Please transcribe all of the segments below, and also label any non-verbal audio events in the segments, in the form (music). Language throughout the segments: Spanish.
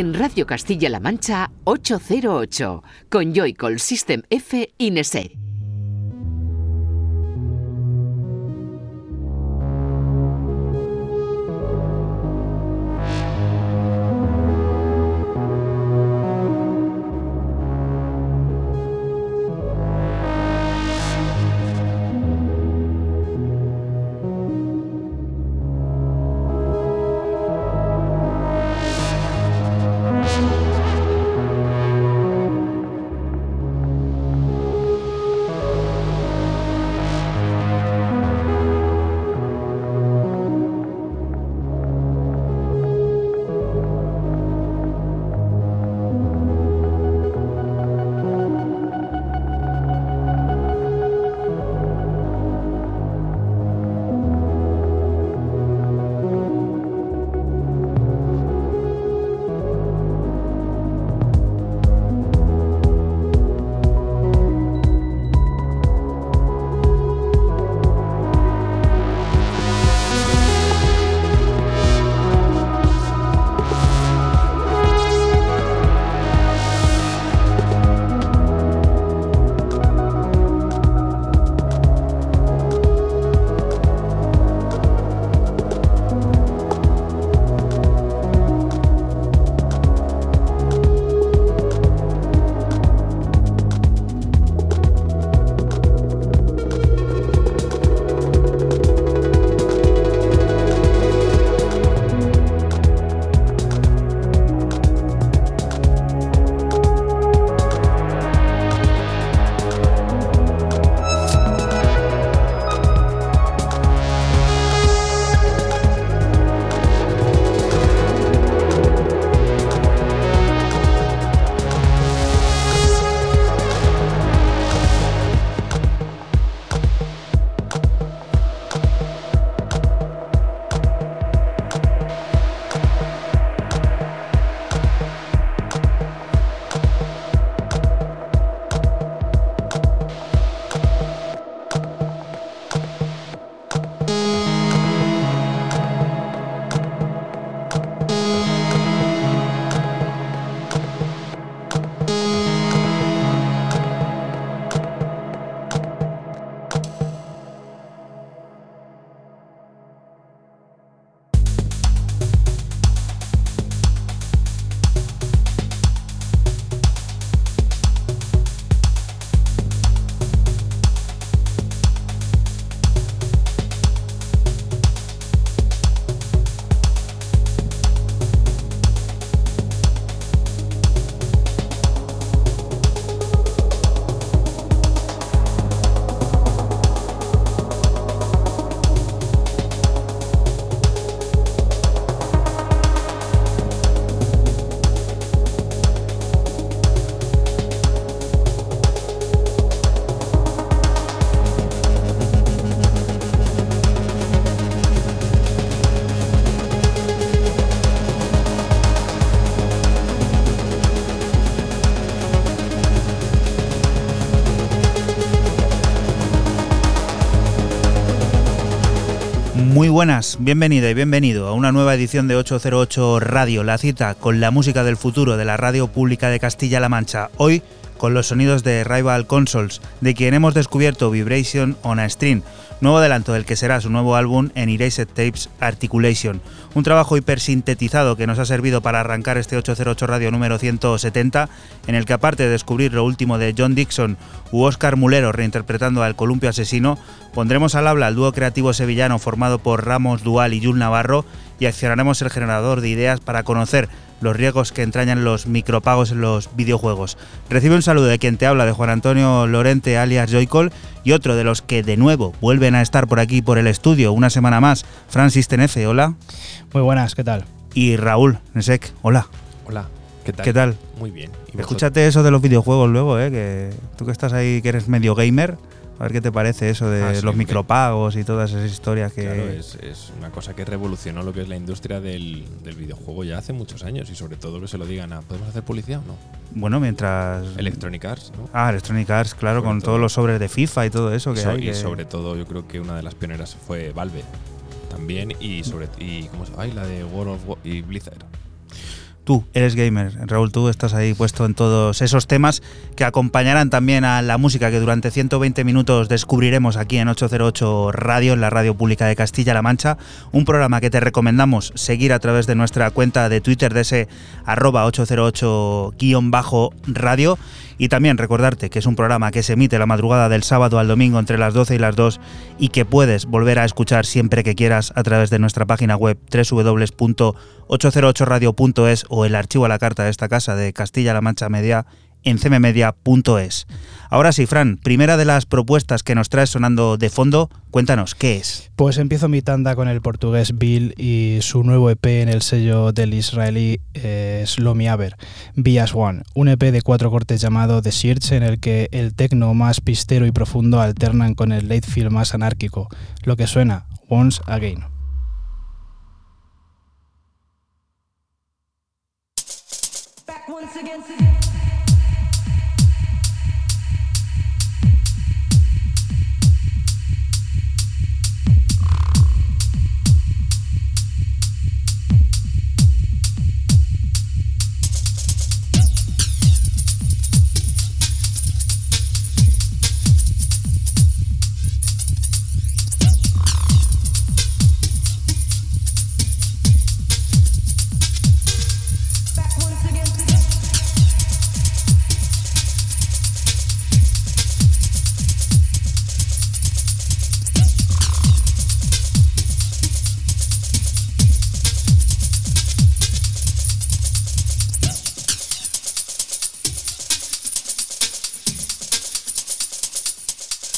en Radio Castilla-La Mancha 808 con Joycall System F Ineset. Buenas, bienvenida y bienvenido a una nueva edición de 808 Radio, la cita con la música del futuro de la radio pública de Castilla-La Mancha. Hoy con los sonidos de Rival Consoles, de quien hemos descubierto Vibration on a String, nuevo adelanto del que será su nuevo álbum en Erased Tapes Articulation, un trabajo hipersintetizado que nos ha servido para arrancar este 808 Radio número 170, en el que aparte de descubrir lo último de John Dixon u Oscar Mulero reinterpretando al columpio asesino, pondremos al habla al dúo creativo sevillano formado por Ramos Dual y Jul Navarro y accionaremos el generador de ideas para conocer los riesgos que entrañan los micropagos en los videojuegos. Recibe un saludo de quien te habla, de Juan Antonio Lorente alias Joycol, y otro de los que de nuevo vuelven a estar por aquí por el estudio una semana más, Francis Tenefe, hola. Muy buenas, ¿qué tal? Y Raúl Nesek, hola. Hola, ¿qué tal? ¿Qué tal? Muy bien. Escúchate eso de los videojuegos luego, ¿eh? que tú que estás ahí, que eres medio gamer, a ver qué te parece eso de Ah, sí, los micropagos y todas esas historias que... Claro, es, es una cosa que revolucionó lo que es la industria del, del videojuego ya hace muchos años y sobre todo que se lo digan a ¿podemos hacer publicidad o no? Bueno, mientras... Electronic Arts, ¿no? Ah, Electronic Arts, claro, Sobre con todo. todos los sobres de FIFA y todo eso que so- hay. y sobre todo yo creo que una de las pioneras fue Valve también y sobre y cómo se ay la de World of War y Blizzard. Tú eres gamer, Raúl, tú estás ahí puesto en todos esos temas que acompañarán también a la música que durante 120 minutos descubriremos aquí en 808 Radio, en la radio pública de Castilla-La Mancha, un programa que te recomendamos seguir a través de nuestra cuenta de Twitter de ese arroba 808-radio y también recordarte que es un programa que se emite la madrugada del sábado al domingo entre las 12 y las 2 y que puedes volver a escuchar siempre que quieras a través de nuestra página web www.808radio.es o el archivo a la carta de esta casa de Castilla-La Mancha Media en cmmedia.es. Ahora sí, Fran, primera de las propuestas que nos traes sonando de fondo, cuéntanos, ¿qué es? Pues empiezo mi tanda con el portugués Bill y su nuevo EP en el sello del israelí eh, Slomi Aber, Bias One, un EP de cuatro cortes llamado The Search en el que el tecno más pistero y profundo alternan con el late feel más anárquico, lo que suena Once Again.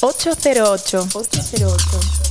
808. 808.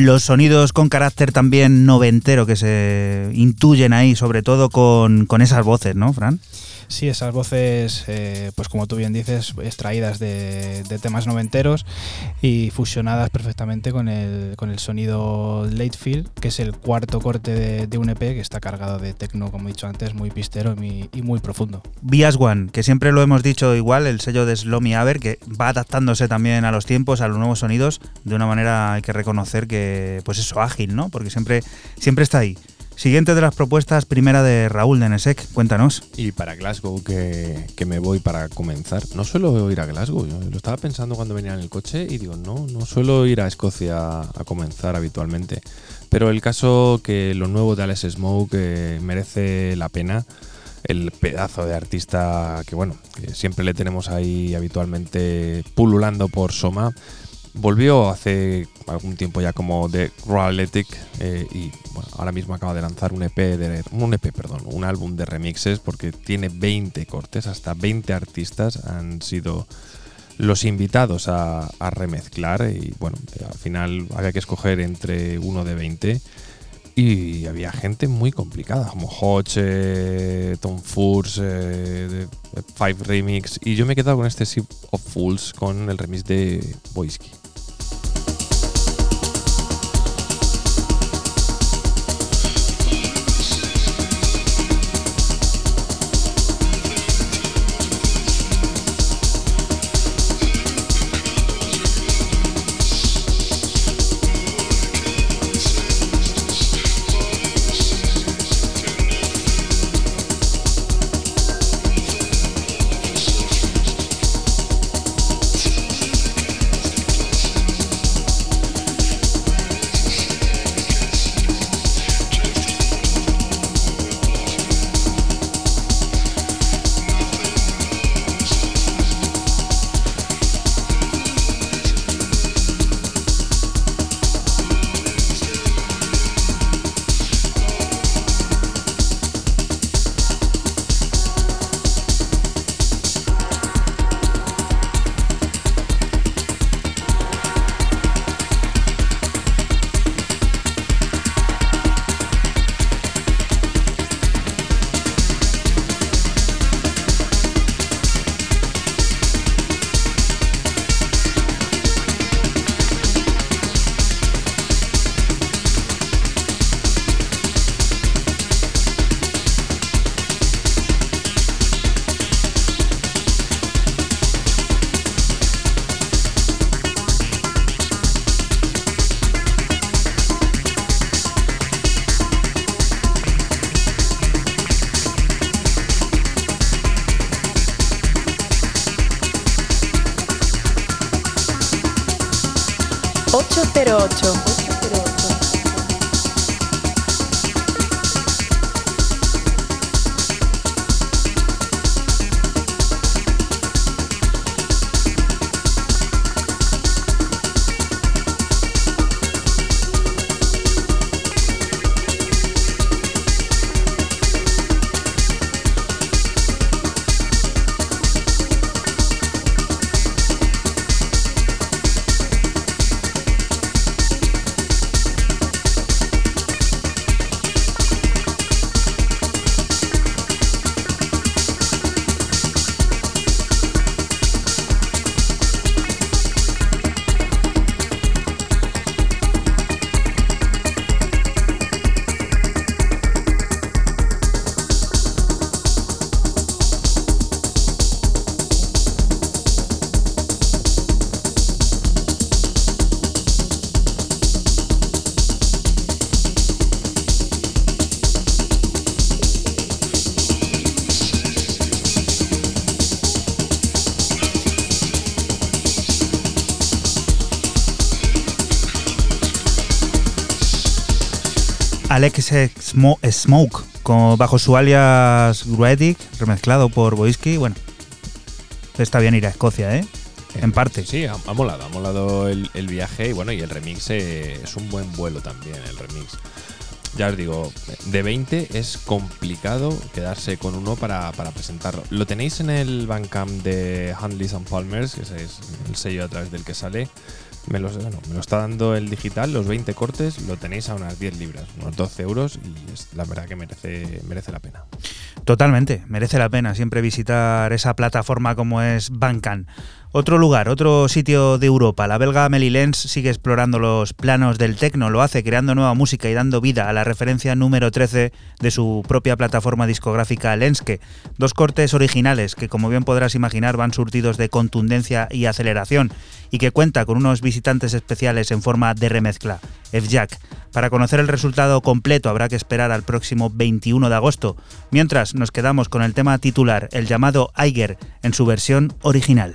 Los sonidos con carácter también noventero que se intuyen ahí, sobre todo con, con esas voces, ¿no, Fran? Sí, esas voces, eh, pues como tú bien dices, extraídas de, temas noventeros y fusionadas con el, con el sonido late field, que es el cuarto corte de, un EP que está cargado de techno, como he dicho antes, muy pistero y, muy profundo. Bias One, que siempre lo hemos dicho igual, el sello de Slomy Aber, que va adaptándose también a los tiempos, a los nuevos sonidos, de una manera hay que reconocer que, pues eso, ágil, ¿no? Porque siempre, siempre está ahí Siguiente de las propuestas, primera de Raúl de Nesek, cuéntanos. Y para Glasgow, que, que me voy para comenzar. No suelo ir a Glasgow, yo lo estaba pensando cuando venía en el coche y digo, no, no suelo ir a Escocia a comenzar habitualmente. Pero el caso que lo nuevo de Alex Smoke merece la pena. El pedazo de artista que, bueno, que siempre le tenemos ahí habitualmente pululando por Soma. Volvió hace algún tiempo ya como The Royaletic eh, y ahora mismo acaba de lanzar un EP, de, un EP, perdón, un álbum de remixes porque tiene 20 cortes, hasta 20 artistas han sido los invitados a, a remezclar y bueno, al final había que escoger entre uno de 20 y había gente muy complicada, como Hodge, eh, Tom Furs, eh, Five Remix. Y yo me he quedado con este Ship of Fools, con el remix de Boisky. Alex Smoke, bajo su alias Gruetic, remezclado por Boisky. Bueno, está bien ir a Escocia, ¿eh? En parte. Sí, ha, molado, ha molado el, viaje y bueno, y el remix eh, es un buen vuelo también, el remix. Ya os digo, de 20 es complicado quedarse con uno para, presentarlo. Lo tenéis en el Bandcamp de Handleys and Palmers, que es el sello a través del que sale. Me, los, me lo está dando el digital, los 20 cortes, lo tenéis a unas 10 libras, 12 euros y es la verdad que merece, merece la pena. Totalmente, merece la pena siempre visitar esa plataforma como es Bandcamp. Otro lugar, otro sitio de Europa, la belga Amelie Lenz sigue explorando los planos del techno, lo hace creando nueva música y dando vida a la referencia número 13 de su propia plataforma discográfica Lenske. Dos cortes originales que, como bien podrás imaginar, van surtidos de contundencia y aceleración y que cuenta con unos visitantes especiales en forma de remezcla, F-Jack. Para conocer el resultado completo habrá que esperar al próximo 21 de agosto, mientras nos quedamos con el tema titular, el llamado Eiger, en su versión original.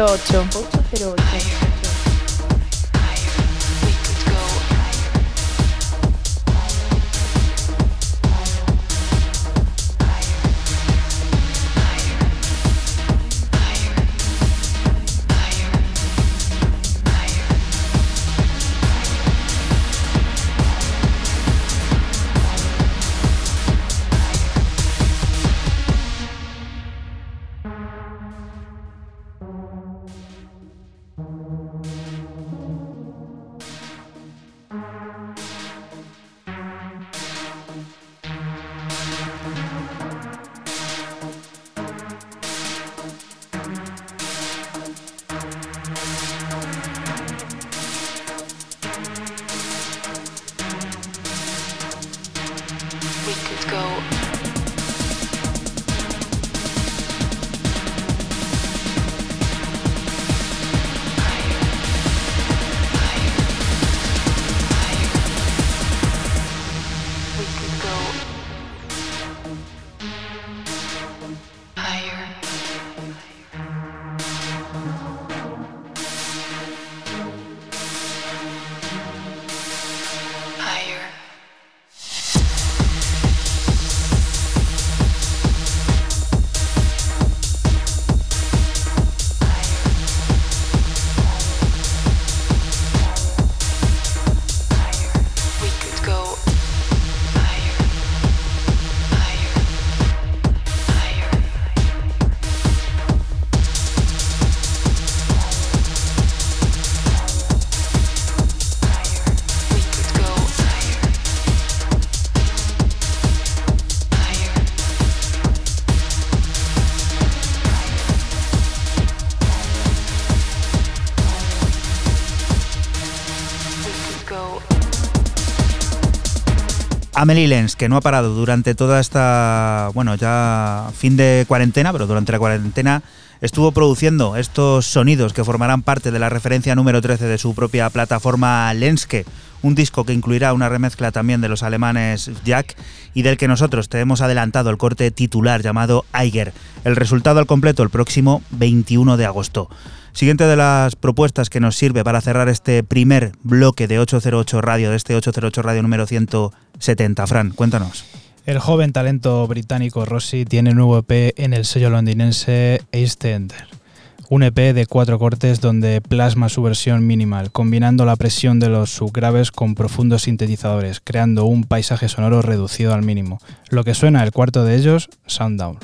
808. 808. Amelie Lenz, que no ha parado durante toda esta, bueno, ya fin de cuarentena, pero durante la cuarentena estuvo produciendo estos sonidos que formarán parte de la referencia número 13 de su propia plataforma Lenske, un disco que incluirá una remezcla también de los alemanes Jack y del que nosotros te hemos adelantado el corte titular llamado Eiger. El resultado al completo el próximo 21 de agosto. Siguiente de las propuestas que nos sirve para cerrar este primer bloque de 808 Radio, de este 808 Radio número 170. Fran, cuéntanos. El joven talento británico Rossi tiene nuevo EP en el sello londinense East Ender. Un EP de cuatro cortes donde plasma su versión minimal, combinando la presión de los subgraves con profundos sintetizadores, creando un paisaje sonoro reducido al mínimo. Lo que suena el cuarto de ellos, Sounddown.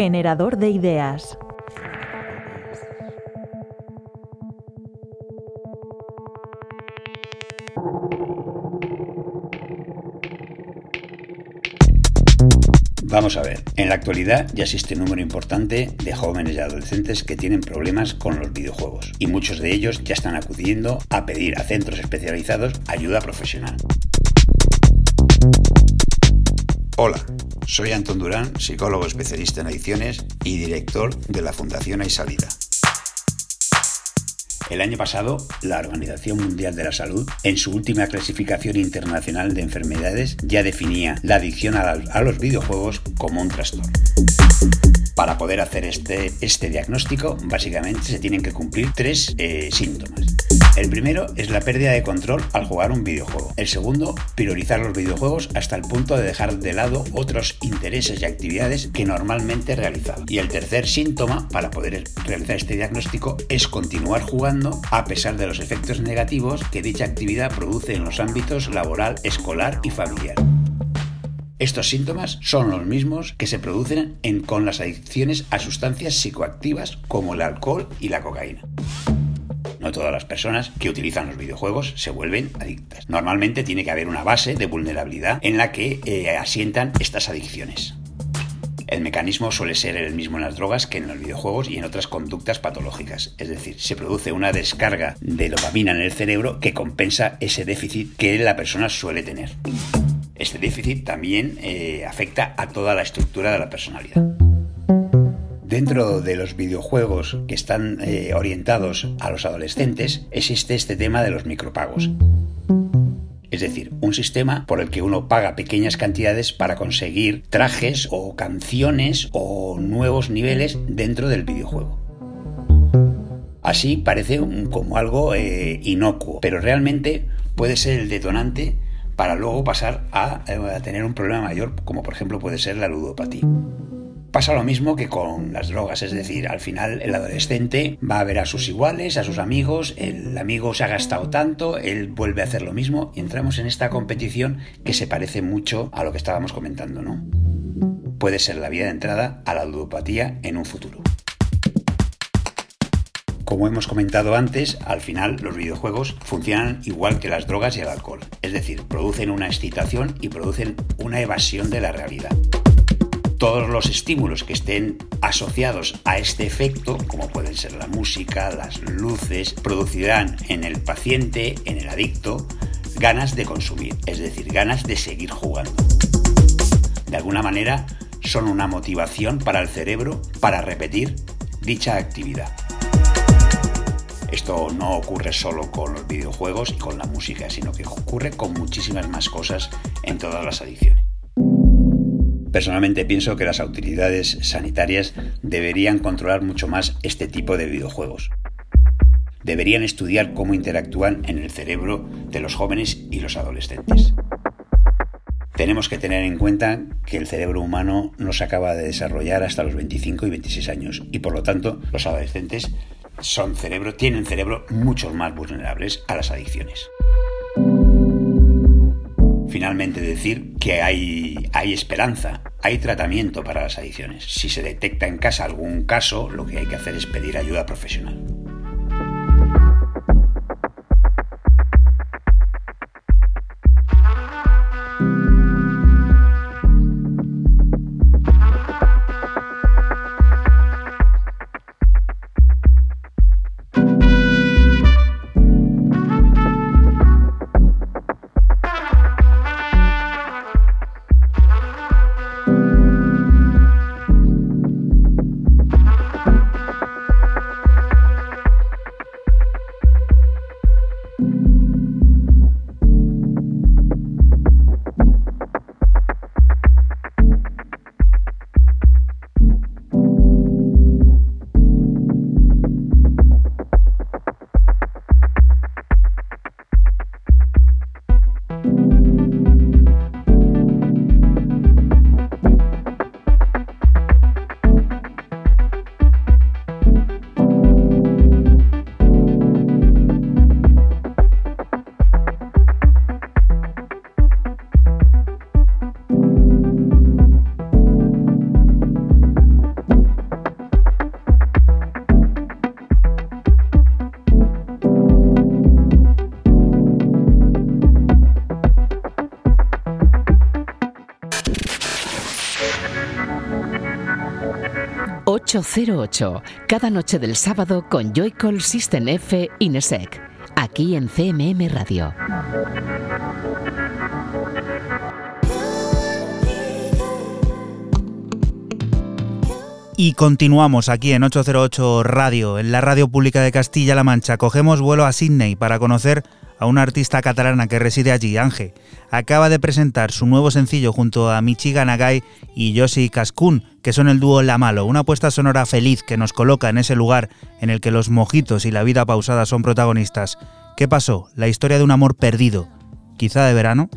Generador de ideas. Vamos a ver, en la actualidad ya existe un número importante de jóvenes y adolescentes que tienen problemas con los videojuegos y muchos de ellos ya están acudiendo a pedir a centros especializados ayuda profesional. Soy Antón Durán, psicólogo especialista en adicciones y director de la Fundación Hay Salida. El año pasado, la Organización Mundial de la Salud, en su última clasificación internacional de enfermedades, ya definía la adicción a, los videojuegos como un trastorno. Para poder hacer este, este diagnóstico, básicamente se tienen que cumplir tres eh, síntomas. El primero es la pérdida de control al jugar un videojuego. El segundo, priorizar los videojuegos hasta el punto de dejar de lado otros intereses y actividades que normalmente realizaba. Y el tercer síntoma para poder realizar este diagnóstico es continuar jugando a pesar de los efectos negativos que dicha actividad produce en los ámbitos laboral, escolar y familiar. Estos síntomas son los mismos que se producen con las adicciones a sustancias psicoactivas como el alcohol y la cocaína. No todas las personas que utilizan los videojuegos se vuelven adictas. Normalmente tiene que haber una base de vulnerabilidad en la que eh, asientan estas adicciones. El mecanismo suele ser el mismo en las drogas que en los videojuegos y en otras conductas patológicas. Es decir, se produce una descarga de dopamina en el cerebro que compensa ese déficit que la persona suele tener. Este déficit también eh, afecta a toda la estructura de la personalidad. Dentro de los videojuegos que están eh, orientados a los adolescentes existe este tema de los micropagos. Es decir, un sistema por el que uno paga pequeñas cantidades para conseguir trajes o canciones o nuevos niveles dentro del videojuego. Así parece como algo eh, inocuo, pero realmente puede ser el detonante para luego pasar a, eh, a tener un problema mayor, como por ejemplo puede ser la ludopatía. Pasa lo mismo que con las drogas, es decir, al final el adolescente va a ver a sus iguales, a sus amigos, el amigo se ha gastado tanto, él vuelve a hacer lo mismo y entramos en esta competición que se parece mucho a lo que estábamos comentando, ¿no? Puede ser la vía de entrada a la ludopatía en un futuro. Como hemos comentado antes, al final los videojuegos funcionan igual que las drogas y el alcohol, es decir, producen una excitación y producen una evasión de la realidad todos los estímulos que estén asociados a este efecto, como pueden ser la música, las luces, producirán en el paciente, en el adicto, ganas de consumir, es decir, ganas de seguir jugando. De alguna manera, son una motivación para el cerebro para repetir dicha actividad. Esto no ocurre solo con los videojuegos y con la música, sino que ocurre con muchísimas más cosas en todas las adicciones. Personalmente pienso que las autoridades sanitarias deberían controlar mucho más este tipo de videojuegos. Deberían estudiar cómo interactúan en el cerebro de los jóvenes y los adolescentes. Tenemos que tener en cuenta que el cerebro humano no se acaba de desarrollar hasta los 25 y 26 años y por lo tanto los adolescentes son cerebro, tienen cerebro mucho más vulnerables a las adicciones. Finalmente decir que hay, hay esperanza, hay tratamiento para las adicciones. Si se detecta en casa algún caso, lo que hay que hacer es pedir ayuda profesional. 808, cada noche del sábado con Joycall System F Inesec, aquí en CMM Radio. Y continuamos aquí en 808 Radio, en la radio pública de Castilla-La Mancha. Cogemos vuelo a Sydney para conocer a una artista catalana que reside allí, Ángel. Acaba de presentar su nuevo sencillo junto a Michigan Nagai y Yoshi Cascún, que son el dúo La Malo, una apuesta sonora feliz que nos coloca en ese lugar en el que los mojitos y la vida pausada son protagonistas. ¿Qué pasó? La historia de un amor perdido, quizá de verano.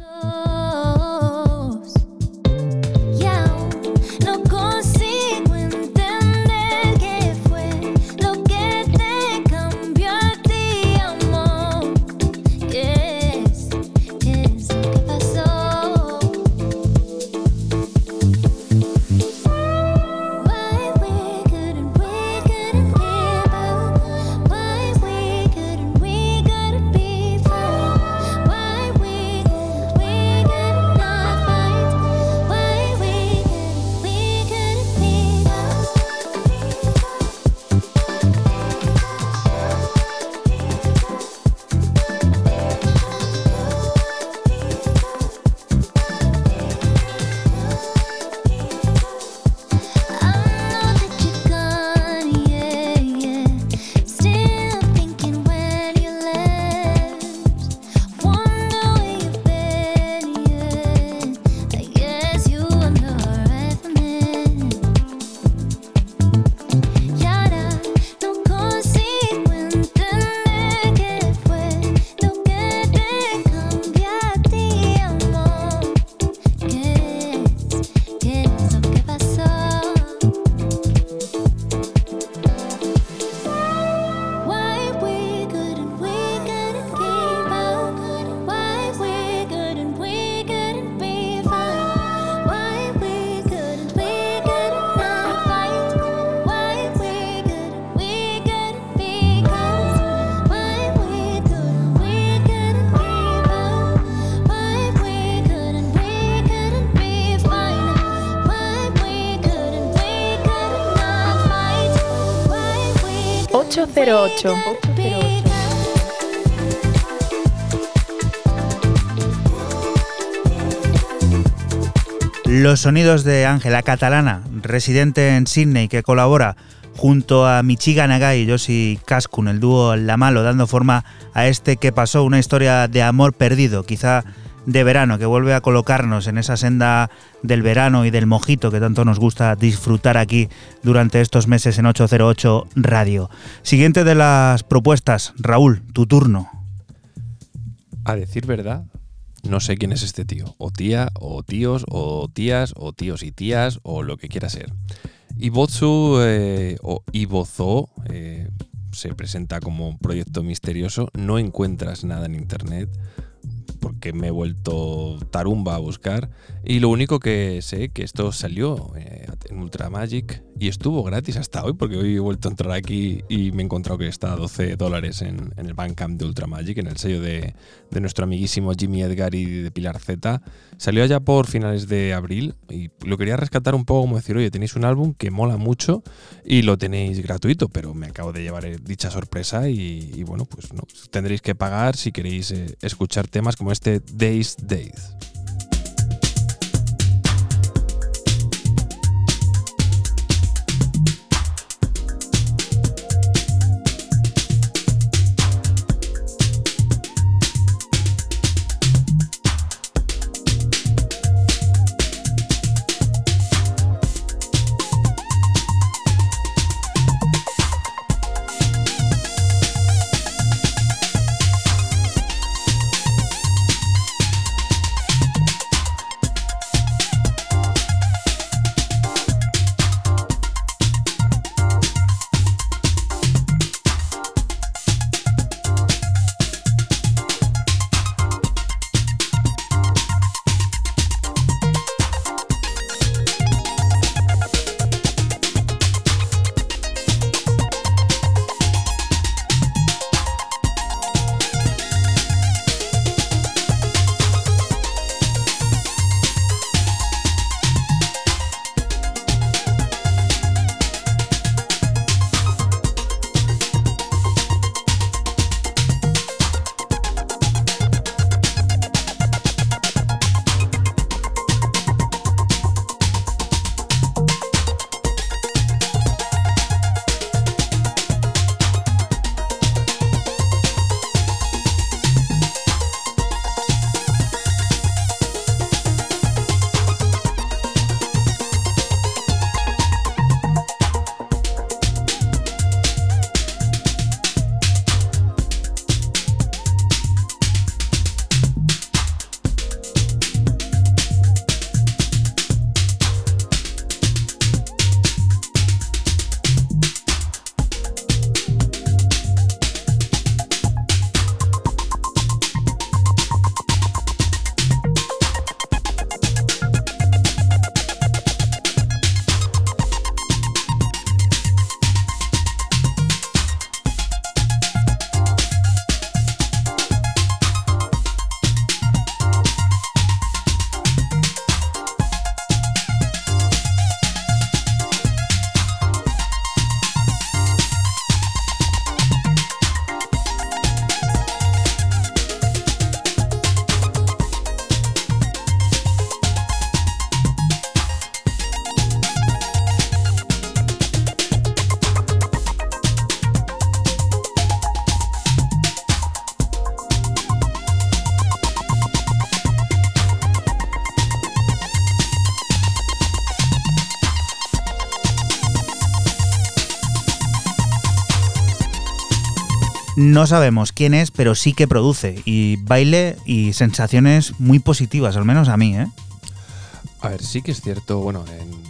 Los sonidos de Ángela Catalana, residente en Sydney, que colabora junto a Michigan Nagai y Yoshi Kaskun, el dúo La Malo, dando forma a este que pasó, una historia de amor perdido, quizá de verano, que vuelve a colocarnos en esa senda del verano y del mojito que tanto nos gusta disfrutar aquí durante estos meses en 808 Radio. Siguiente de las propuestas, Raúl, tu turno. A decir verdad, no sé quién es este tío, o tía, o tíos, o tías, o tíos y tías, o lo que quiera ser. Ibotsu eh, o Ibozo eh, se presenta como un proyecto misterioso, no encuentras nada en internet porque me he vuelto tarumba a buscar. Y lo único que sé que esto salió eh, en Ultra Magic y estuvo gratis hasta hoy, porque hoy he vuelto a entrar aquí y me he encontrado que está a 12 dólares en, el Bandcamp de Ultra Magic, en el sello de, nuestro amiguísimo Jimmy Edgar y de Pilar Z. Salió allá por finales de abril y lo quería rescatar un poco como decir, oye, tenéis un álbum que mola mucho y lo tenéis gratuito, pero me acabo de llevar eh, dicha sorpresa y, bueno, pues no, tendréis que pagar si queréis eh, escuchar temas como este Days Days. No sabemos quién es, pero sí que produce y baile y sensaciones muy positivas, al menos a mí, ¿eh? A ver, sí que es cierto, bueno,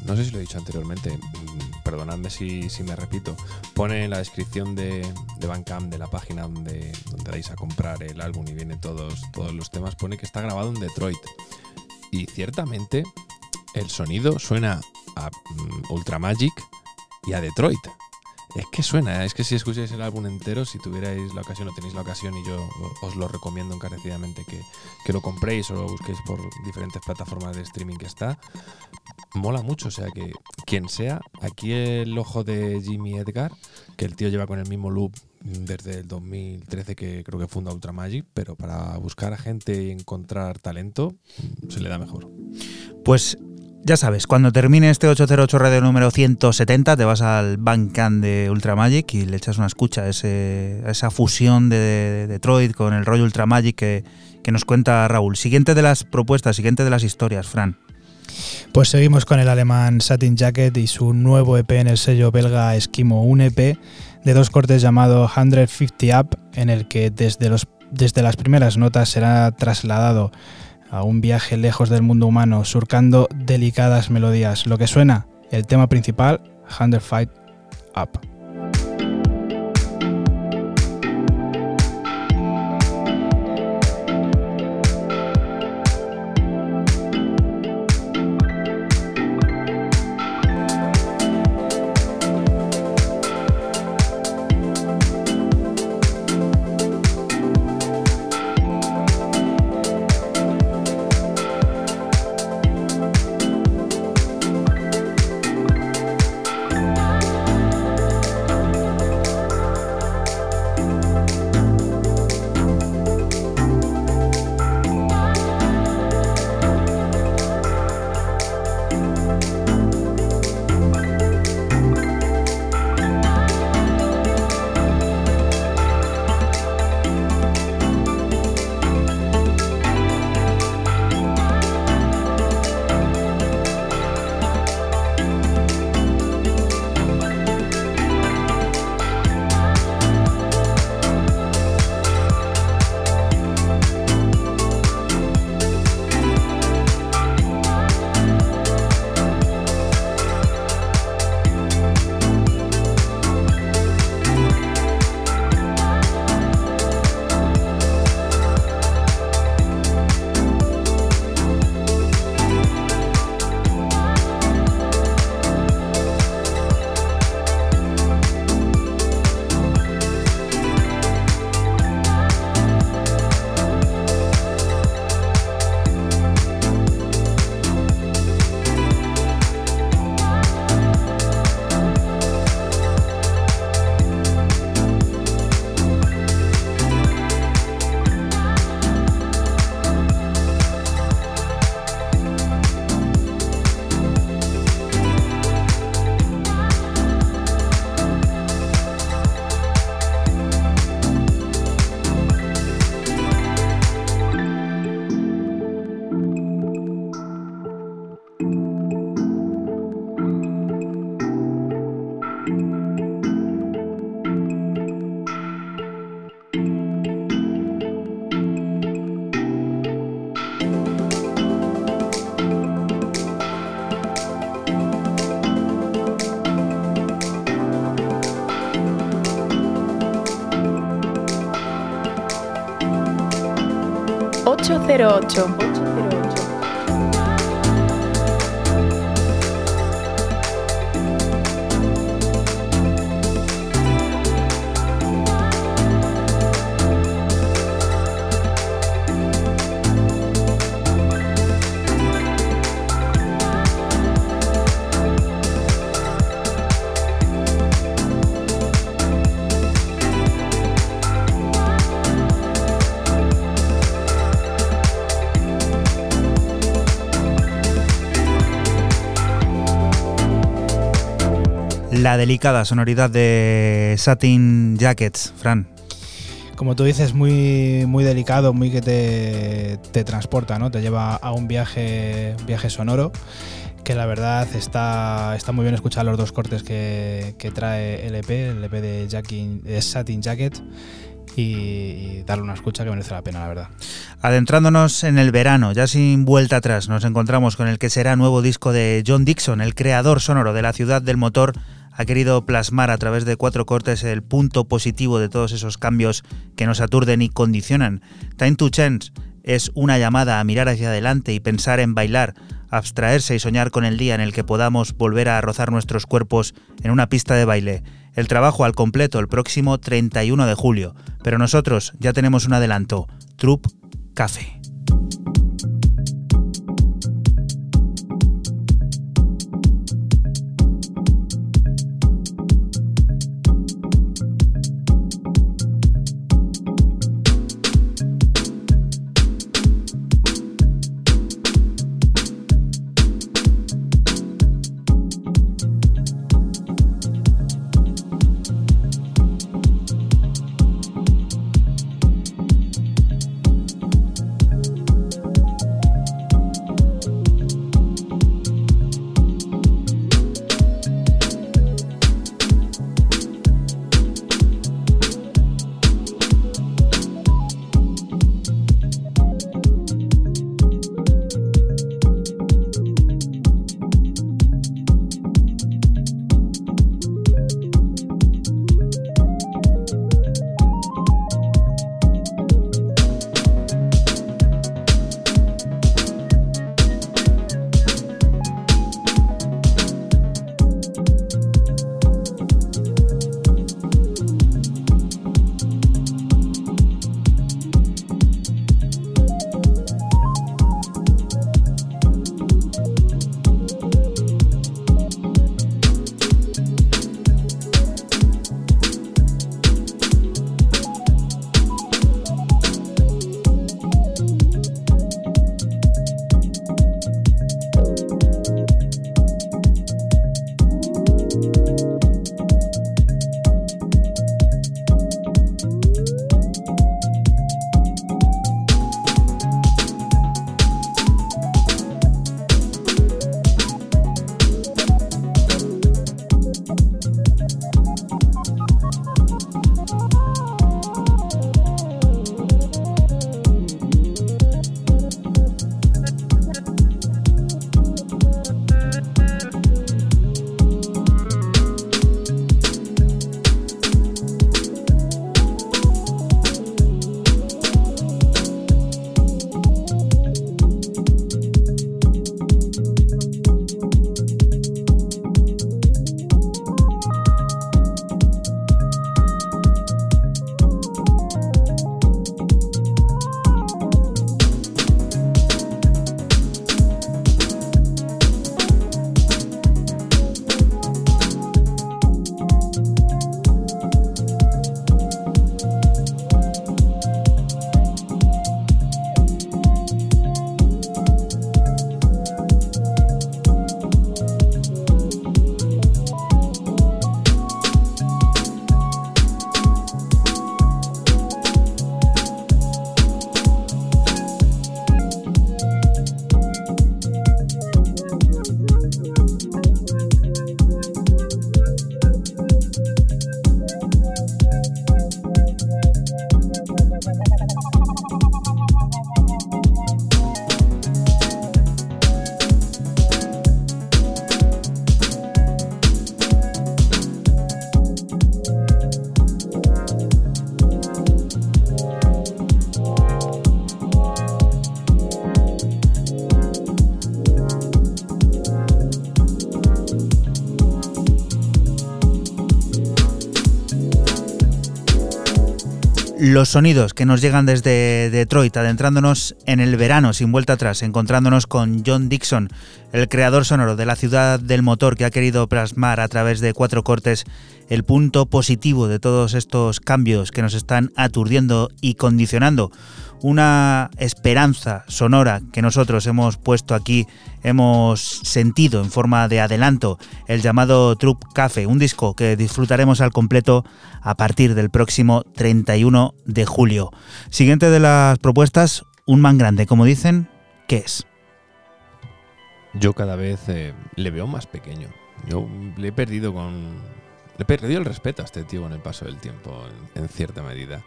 no sé si lo he dicho anteriormente, mm, perdonadme si, me repito, pone en la descripción de, de Bandcamp, de la página donde, donde vais a comprar el álbum y viene todos, todos los temas, pone que está grabado en Detroit. Y ciertamente el sonido suena a mm, Ultra Magic y a Detroit. Es que suena, ¿eh? es que si escucháis el álbum entero, si tuvierais la ocasión o tenéis la ocasión, y yo os lo recomiendo encarecidamente que, que lo compréis o lo busquéis por diferentes plataformas de streaming que está, mola mucho. O sea que quien sea, aquí el ojo de Jimmy Edgar, que el tío lleva con el mismo loop desde el 2013 que creo que funda Ultra Magic, pero para buscar a gente y encontrar talento se le da mejor. Pues ya sabes, cuando termine este 808 radio número 170, te vas al Bandcamp de Ultramagic y le echas una escucha a, esa fusión de, Detroit con el rollo Ultramagic que, que nos cuenta Raúl. Siguiente de las propuestas, siguiente de las historias, Fran. Pues seguimos con el alemán Satin Jacket y su nuevo EP en el sello belga Esquimo, un EP de dos cortes llamado 150 Up, en el que desde, los, desde las primeras notas será trasladado a un viaje lejos del mundo humano, surcando delicadas melodías. Lo que suena, el tema principal, Hundred Fight Up. 808. La delicada sonoridad de Satin Jackets, Fran. Como tú dices, muy, muy delicado, muy que te, transporta, ¿no? Te lleva a un viaje, viaje sonoro que la verdad está, está muy bien escuchar los dos cortes que, trae el EP, el EP de, Satin Jacket. y, darle una escucha que merece la pena, la verdad. Adentrándonos en el verano, ya sin vuelta atrás, nos encontramos con el que será nuevo disco de John Dixon, el creador sonoro de la ciudad del motor ha querido plasmar a través de cuatro cortes el punto positivo de todos esos cambios que nos aturden y condicionan. Time to Change es una llamada a mirar hacia adelante y pensar en bailar, abstraerse y soñar con el día en el que podamos volver a rozar nuestros cuerpos en una pista de baile. El trabajo al completo el próximo 31 de julio, pero nosotros ya tenemos un adelanto, Troop Café. Los sonidos que nos llegan desde Detroit, adentrándonos en el verano sin vuelta atrás, encontrándonos con John Dixon, el creador sonoro de la ciudad del motor que ha querido plasmar a través de cuatro cortes el punto positivo de todos estos cambios que nos están aturdiendo y condicionando una esperanza sonora que nosotros hemos puesto aquí, hemos sentido en forma de adelanto, el llamado Troop Café, un disco que disfrutaremos al completo a partir del próximo 31 de julio. Siguiente de las propuestas, un man grande, como dicen, ¿qué es? Yo cada vez eh, le veo más pequeño. Yo le he perdido con Le perdió el respeto a este tío con el paso del tiempo, en, cierta medida.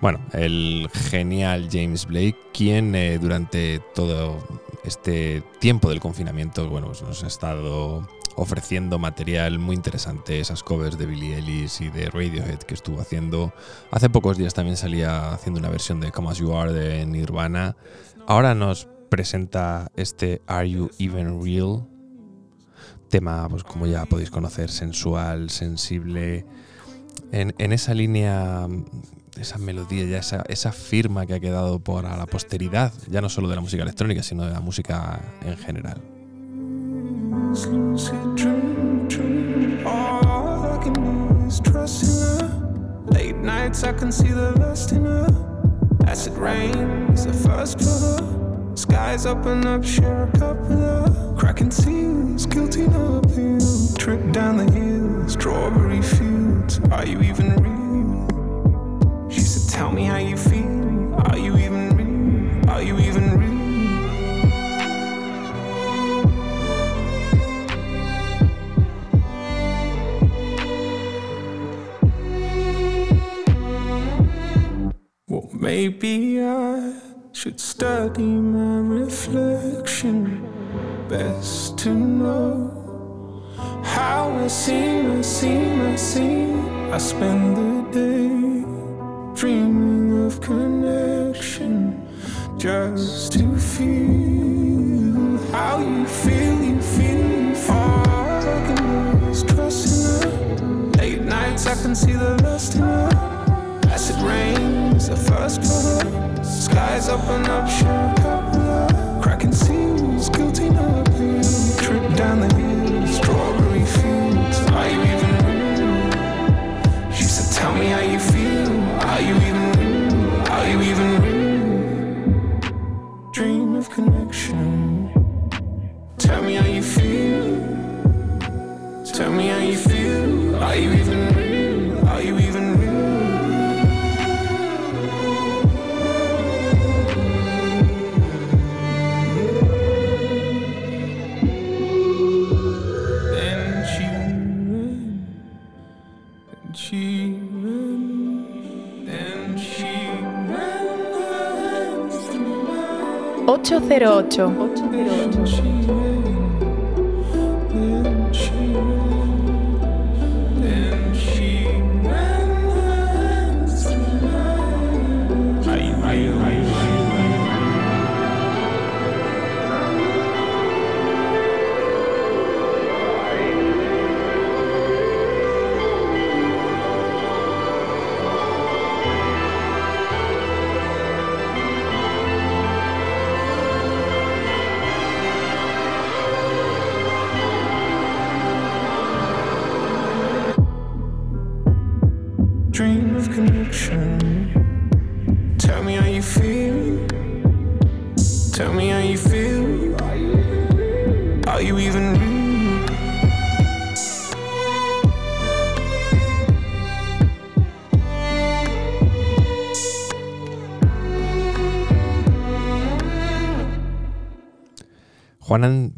Bueno, el genial James Blake, quien eh, durante todo este tiempo del confinamiento, bueno, pues nos ha estado ofreciendo material muy interesante, esas covers de Billie Ellis y de Radiohead que estuvo haciendo. Hace pocos días también salía haciendo una versión de Come As You Are de Nirvana. Ahora nos presenta este Are You Even Real? Tema, pues como ya podéis conocer, sensual, sensible, en, esa línea, esa melodía, ya esa, esa firma que ha quedado para la posteridad, ya no solo de la música electrónica, sino de la música en general. Skies open up, share a cup with her. Cracking seals, guilty no appeal. Trip down the hill, strawberry fields. Are you even real? Said, Tell me how you feel. Are you even real? Are you even real? Maybe I should study my reflection. Best to know how I seem, I seem, I seem. I spend the day dreaming of connection just to feel how you feel, you feel, you feel. All I can do is trust in her. Late nights, I can see the lust in her. Acid rains, the first photo. Skies open up, a cup Cracking seals, guilty no appeal. Trip down the hill, strawberry fields. Are you even real? She said, Tell me how you Tell me how you feel. Tell me how you feel. Are you even real? Are you even real? Then 808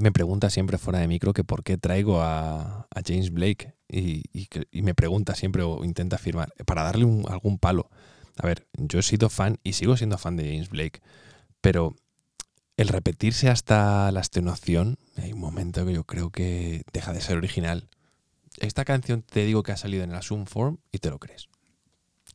me pregunta siempre fuera de micro que por qué traigo a, James Blake y, me pregunta siempre o intenta afirmar para darle algún palo. A ver, yo he sido fan y sigo siendo fan de James Blake, pero el repetirse hasta la extenuación, hay un momento que yo creo que deja de ser original. Esta canción te digo que ha salido en la Zoom Form y te lo crees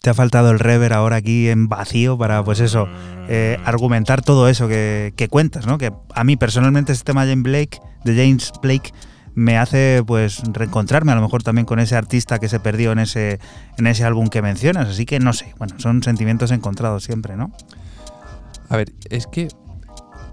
te ha faltado el rever ahora aquí en vacío para, pues eso, eh, argumentar todo eso que, cuentas, ¿no? Que a mí personalmente este tema James Blake, de James Blake, me hace pues reencontrarme a lo mejor también con ese artista que se perdió en ese, en ese álbum que mencionas. Así que no sé, bueno, son sentimientos encontrados siempre, ¿no? A ver, es que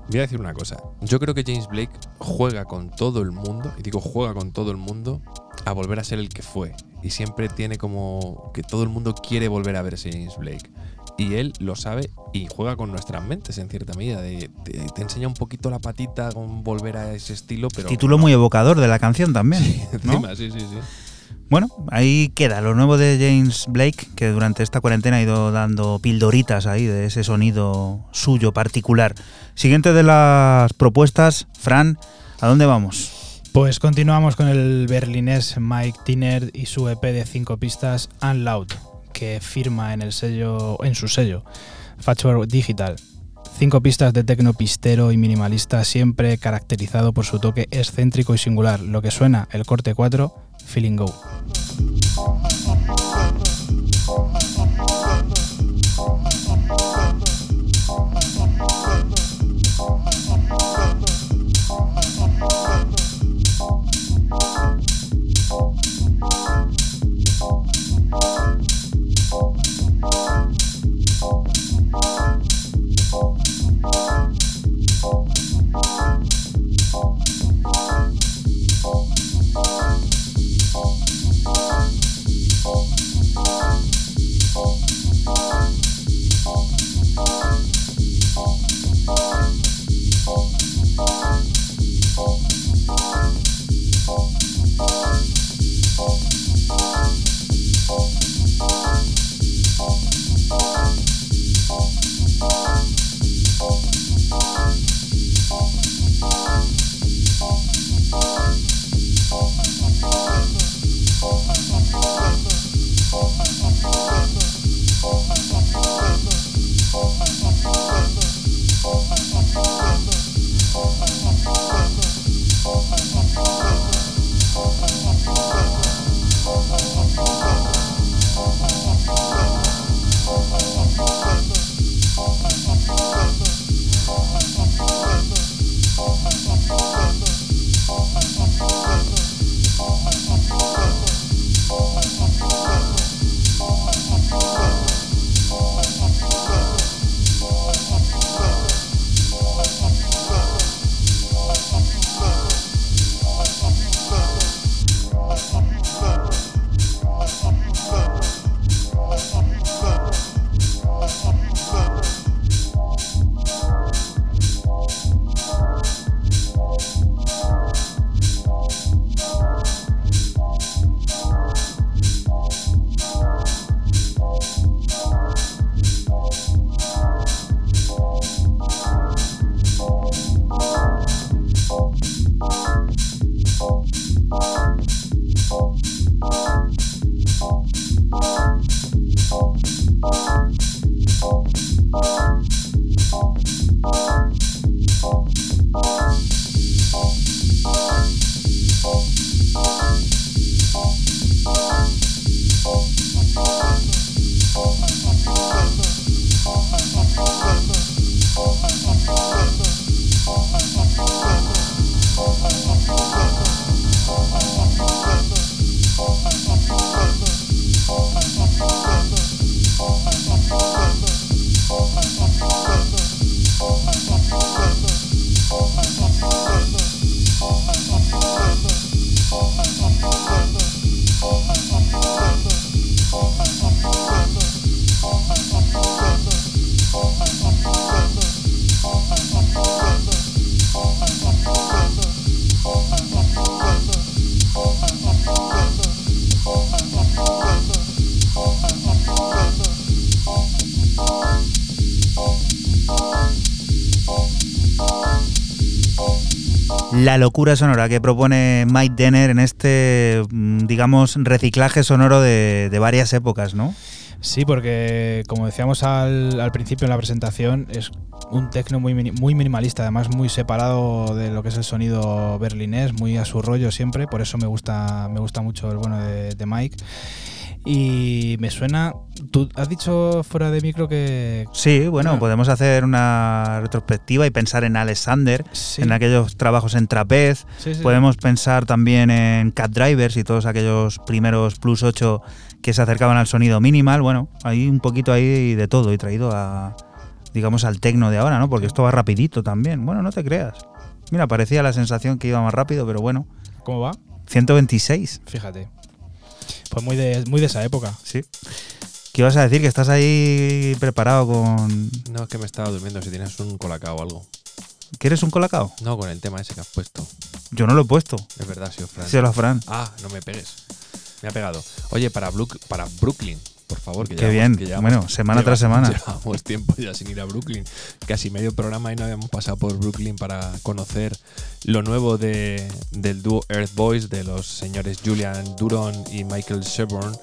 voy a decir una cosa. Yo creo que James Blake juega con todo el mundo, y digo juega con todo el mundo, a volver a ser el que fue y siempre tiene como que todo el mundo quiere volver a ver ese James Blake. Y él lo sabe y juega con nuestras mentes en cierta medida. te enseña un poquito la patita con volver a ese estilo, pero. Título muy evocador de la canción también. Sí, (laughs) sí, sí, sí. Bueno, ahí queda lo nuevo de James Blake, que durante esta cuarentena ha ido dando pildoritas ahí de ese sonido suyo particular. Siguiente de las propuestas, Fran, ¿a dónde vamos? Pues continuamos con el berlinés Mike Tiner y su EP de cinco pistas Unloud, que firma en el sello, en su sello, Fatchwork Digital. Cinco pistas de tecno pistero y minimalista, siempre caracterizado por su toque excéntrico y singular. Lo que suena el corte 4, Feeling Go. La locura sonora que propone Mike Denner en este, mm, digamos, reciclaje sonoro de, varias épocas, ¿no? Sí, porque como decíamos al, principio en la presentación, es un techno muy, minimalista, además muy separado de lo que es el sonido berlinés, muy a su rollo siempre, por eso me gusta, me gusta mucho el bueno de Mike. Y me suena. Tú has dicho fuera de micro que. Sí, bueno, podemos hacer una retrospectiva y pensar en Alexander, en aquellos trabajos en trapez. podemos pensar también en Cat Drivers y todos aquellos primeros Plus 8 que se acercaban al sonido minimal. Bueno, hay un poquito ahí de todo y traído a. digamos al tecno de ahora, ¿no? Porque esto va rapidito también. Bueno, no te creas. Mira, parecía la sensación que iba más rápido, pero bueno. ¿Cómo va? 126. Fíjate. Pues muy de, muy de esa época. Sí. ¿Qué ibas a decir? Que estás ahí preparado con. No, es que me estaba durmiendo si tienes un colacao o algo. ¿Quieres un colacao? No, con el tema ese que has puesto. Yo no lo he puesto. Es verdad, sí, Fran. Sí, Fran. Ah, no me pegues. Me ha pegado. Oye, para, para Brooklyn, por favor. Que Qué bien. bueno, semana tras semana. Llevamos tiempo ya sin ir a Brooklyn. Casi medio programa y no habíamos pasado por Brooklyn para conocer lo nuevo de, del dúo Earth Boys de los señores Julian Duron y Michael Sherborne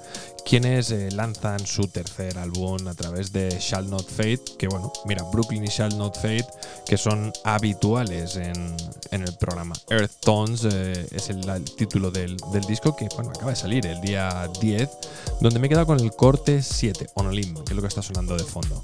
quienes eh, lanzan su tercer álbum a través de Shall Not Fade, que bueno, mira, Brooklyn y Shall Not Fade, que son habituales en, el programa. Earth Tones eh, es el, título del, del, disco que bueno, acaba de salir el día 10, donde me he quedado con el corte 7, On a Limb, que es lo que está sonando de fondo.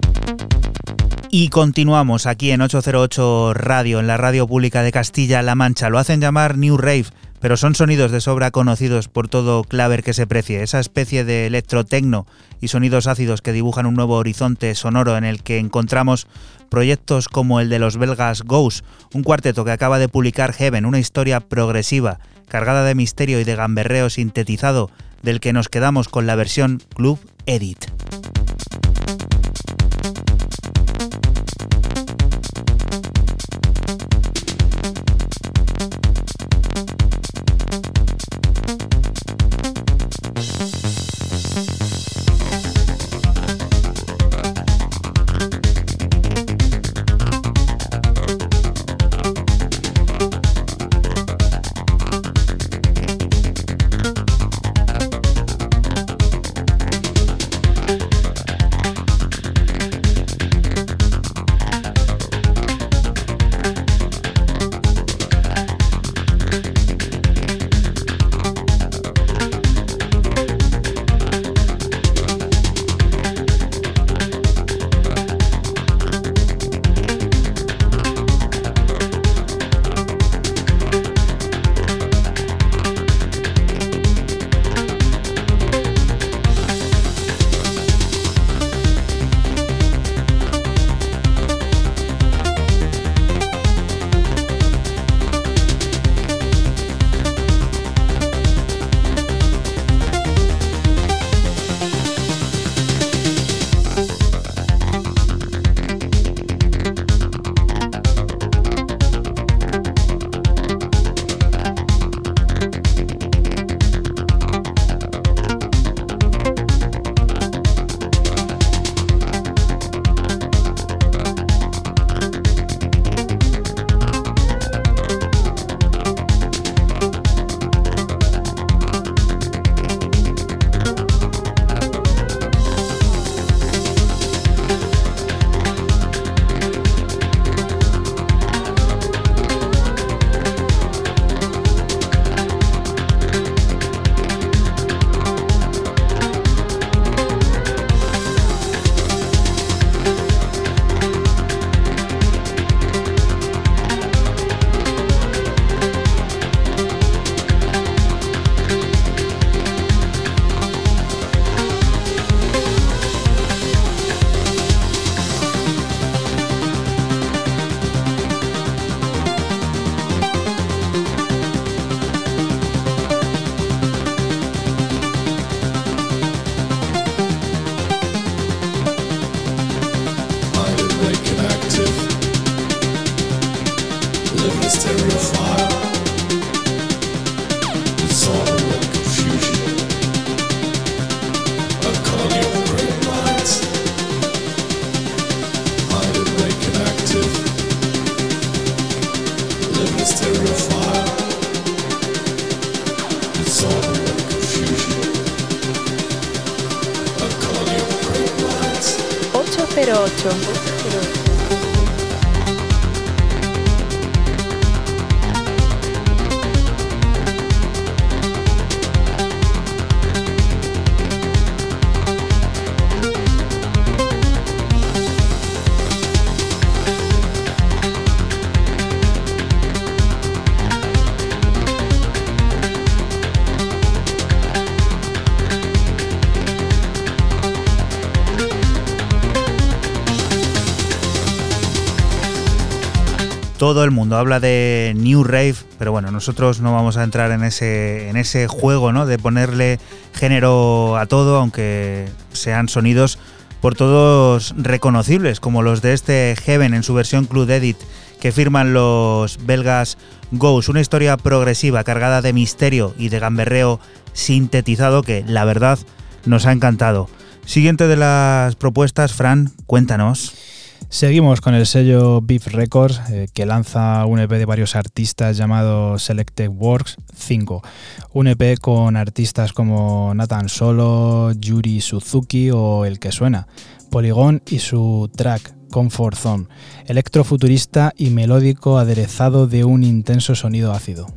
Y continuamos aquí en 808 Radio, en la radio pública de Castilla-La Mancha. Lo hacen llamar New Rave, pero son sonidos de sobra conocidos por todo claver que se precie. Esa especie de electrotecno y sonidos ácidos que dibujan un nuevo horizonte sonoro en el que encontramos proyectos como el de los belgas Ghost, un cuarteto que acaba de publicar Heaven, una historia progresiva, cargada de misterio y de gamberreo sintetizado, del que nos quedamos con la versión Club Edit. Todo el mundo habla de New Rave, pero bueno, nosotros no vamos a entrar en ese, en ese juego, ¿no? De ponerle género a todo, aunque sean sonidos por todos reconocibles, como los de este Heaven en su versión Club Edit, que firman los belgas Ghost, una historia progresiva cargada de misterio y de gamberreo sintetizado que, la verdad, nos ha encantado. Siguiente de las propuestas, Fran, cuéntanos. Seguimos con el sello Beef Records, eh, que lanza un EP de varios artistas llamado Selected Works 5. Un EP con artistas como Nathan Solo, Yuri Suzuki o El que suena, Polygon y su track Comfort Zone, electrofuturista y melódico aderezado de un intenso sonido ácido.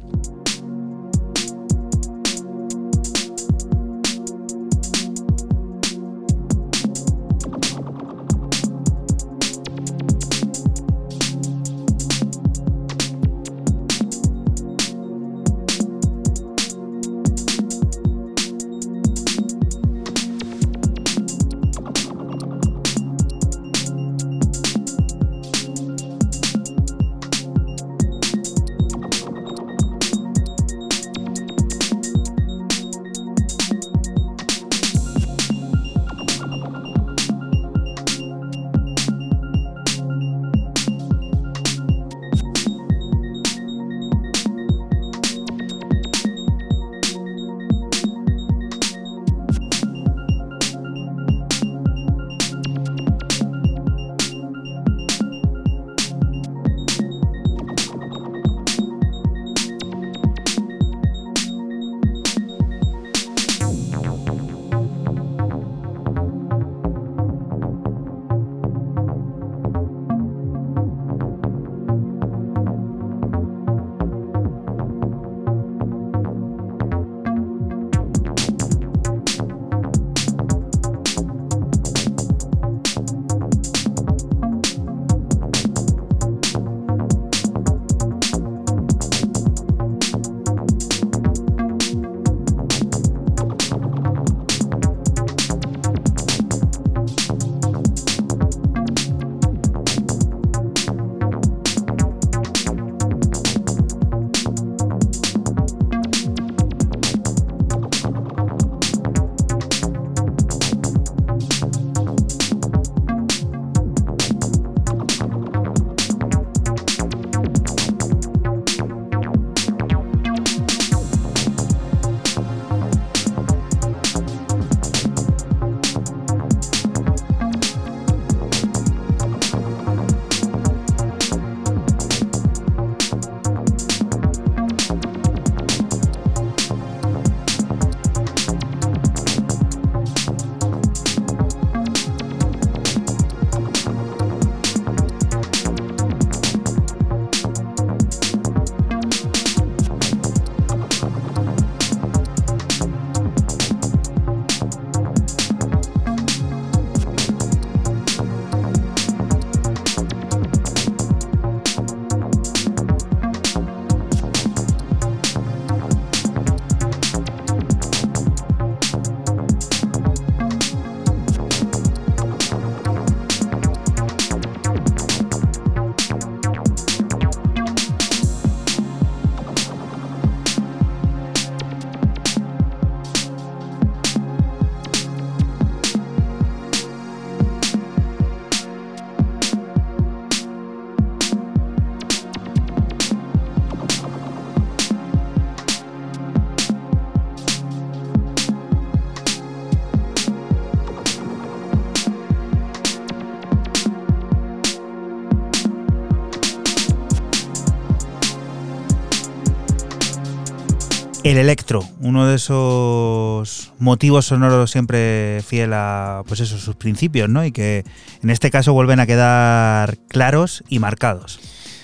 El electro, uno de esos motivos sonoros siempre fiel a pues eso, sus principios, ¿no? Y que en este caso vuelven a quedar claros y marcados.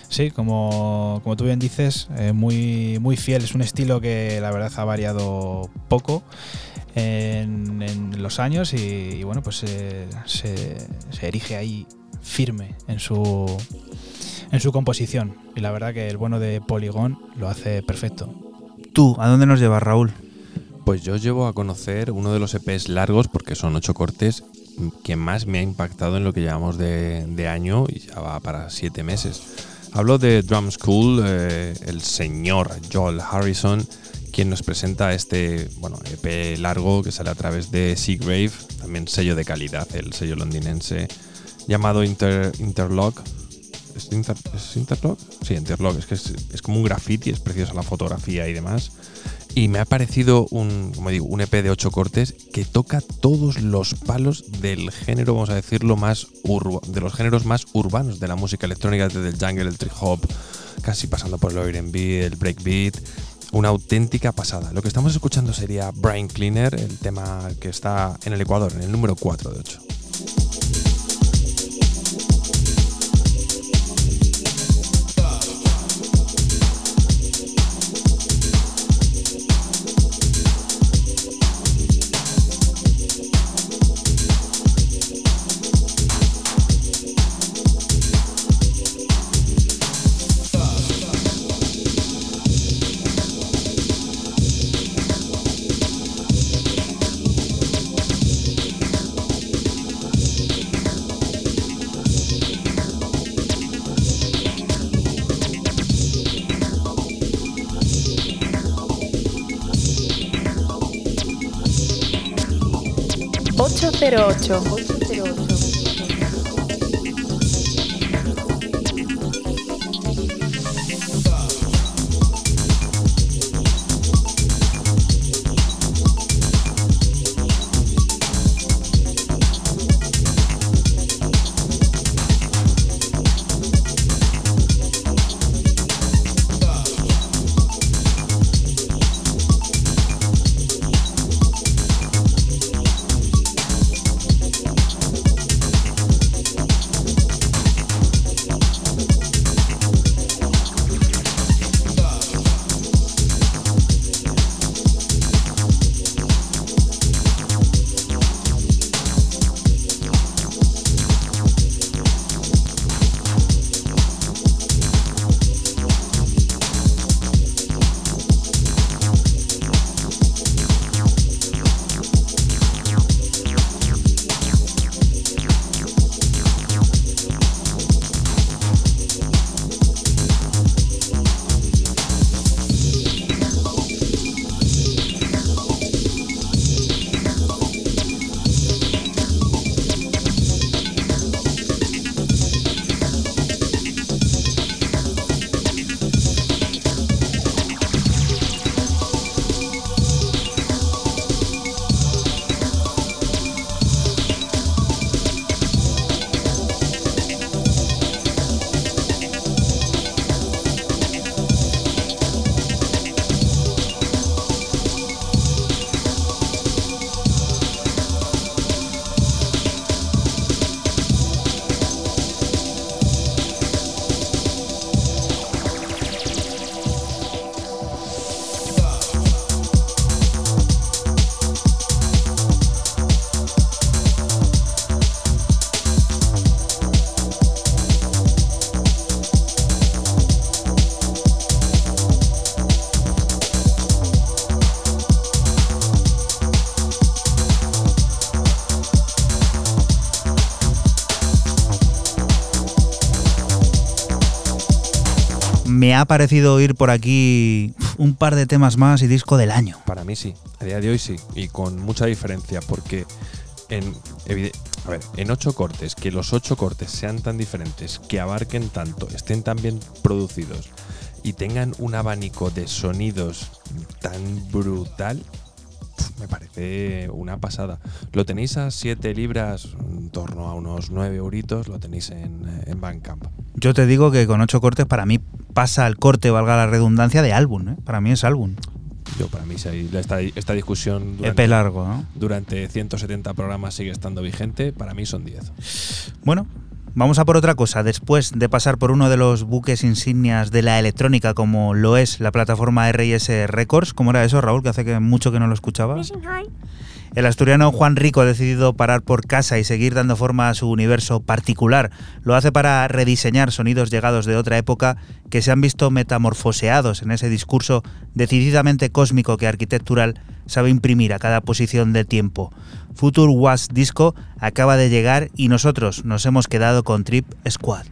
Sí, como, como tú bien dices, eh, muy, muy fiel. Es un estilo que la verdad ha variado poco en, los años y, bueno, pues se, se erige ahí firme en su, en su composición. Y la verdad que el bueno de Polygon lo hace perfecto. ¿Tú a dónde nos llevas, Raúl? Pues yo llevo a conocer uno de los EPs largos, porque son ocho cortes, que más me ha impactado en lo que llevamos de, año y ya va para siete meses. Hablo de Drum School, eh, el señor Joel Harrison, quien nos presenta este bueno, EP largo que sale a través de Seagrave, también sello de calidad, el sello londinense, llamado Interlock, ¿Es, Interlock? Sí, Interlock. Es que es, como un graffiti, es preciosa la fotografía y demás. Y me ha parecido un, como digo, un EP de ocho cortes que toca todos los palos del género, vamos a decirlo, más de los géneros más urbanos de la música electrónica, desde el jungle, el trip hop, casi pasando por el R&B, el breakbeat. Una auténtica pasada. Lo que estamos escuchando sería Brain Cleaner, el tema que está en el Ecuador, en el número 4 de 8. 808. Ha parecido oír por aquí un par de temas más y disco del año. Para mí sí, a día de hoy sí, y con mucha diferencia, porque en, a ver, en ocho cortes, que los ocho cortes sean tan diferentes, que abarquen tanto, estén tan bien producidos y tengan un abanico de sonidos tan brutal, me parece una pasada. Lo tenéis a 7 libras, en torno a unos 9 euritos, lo tenéis en, en Bandcamp. Yo te digo que con 8 cortes para mí pasa al corte, valga la redundancia, de álbum. ¿eh? Para mí es álbum. Yo, para mí, esta, esta discusión durante, largo, durante 170 programas sigue estando vigente, para mí son 10. Bueno, Vamos a por otra cosa. Después de pasar por uno de los buques insignias de la electrónica, como lo es la plataforma RS Records, ¿cómo era eso, Raúl? Que hace que mucho que no lo escuchaba. El asturiano Juan Rico ha decidido parar por casa y seguir dando forma a su universo particular. Lo hace para rediseñar sonidos llegados de otra época que se han visto metamorfoseados en ese discurso decididamente cósmico que arquitectural sabe imprimir a cada posición de tiempo. Future Was Disco acaba de llegar y nosotros nos hemos quedado con Trip Squad.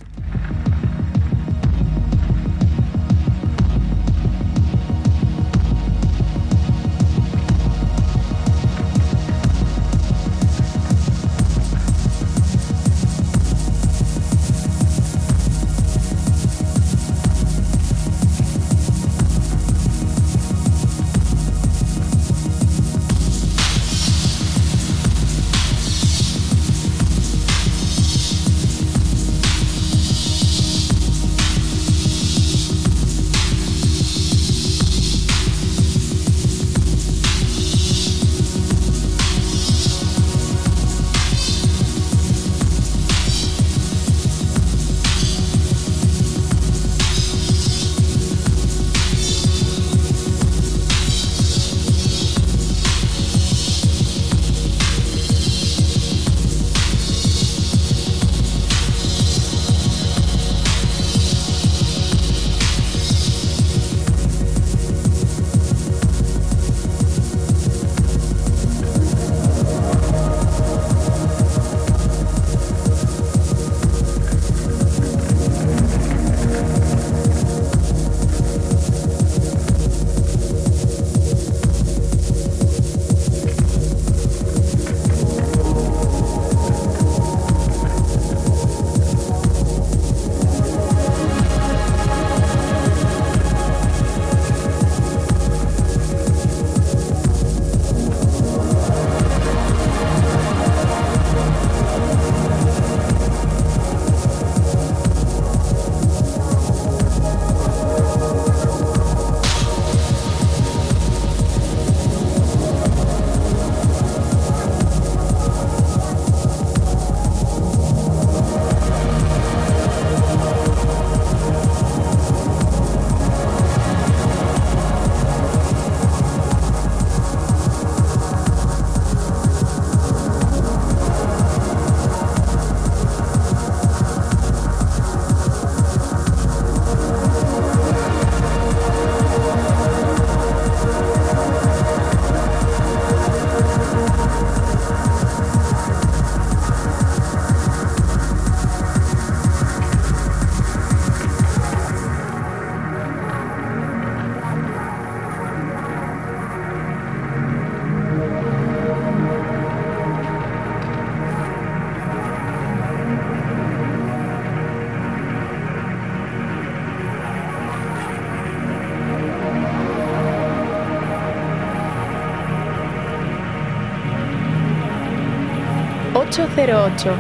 808.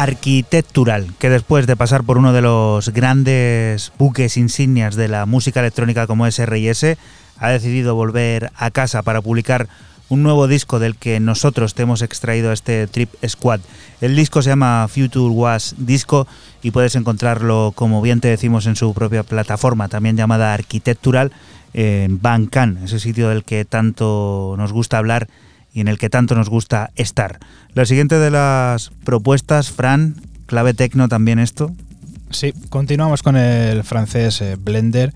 Arquitectural, que después de pasar por uno de los grandes buques insignias de la música electrónica como es R&S, ha decidido volver a casa para publicar un nuevo disco del que nosotros te hemos extraído este Trip Squad. El disco se llama Future Was Disco y puedes encontrarlo, como bien te decimos, en su propia plataforma, también llamada Arquitectural, en Bandcamp, ese sitio del que tanto nos gusta hablar y en el que tanto nos gusta estar. La siguiente de las propuestas, Fran, clave tecno también esto. Sí, continuamos con el francés eh, Blender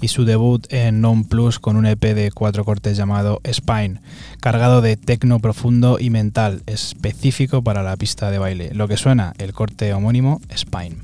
y su debut en Non Plus con un EP de cuatro cortes llamado Spine, cargado de tecno profundo y mental, específico para la pista de baile. Lo que suena, el corte homónimo Spine.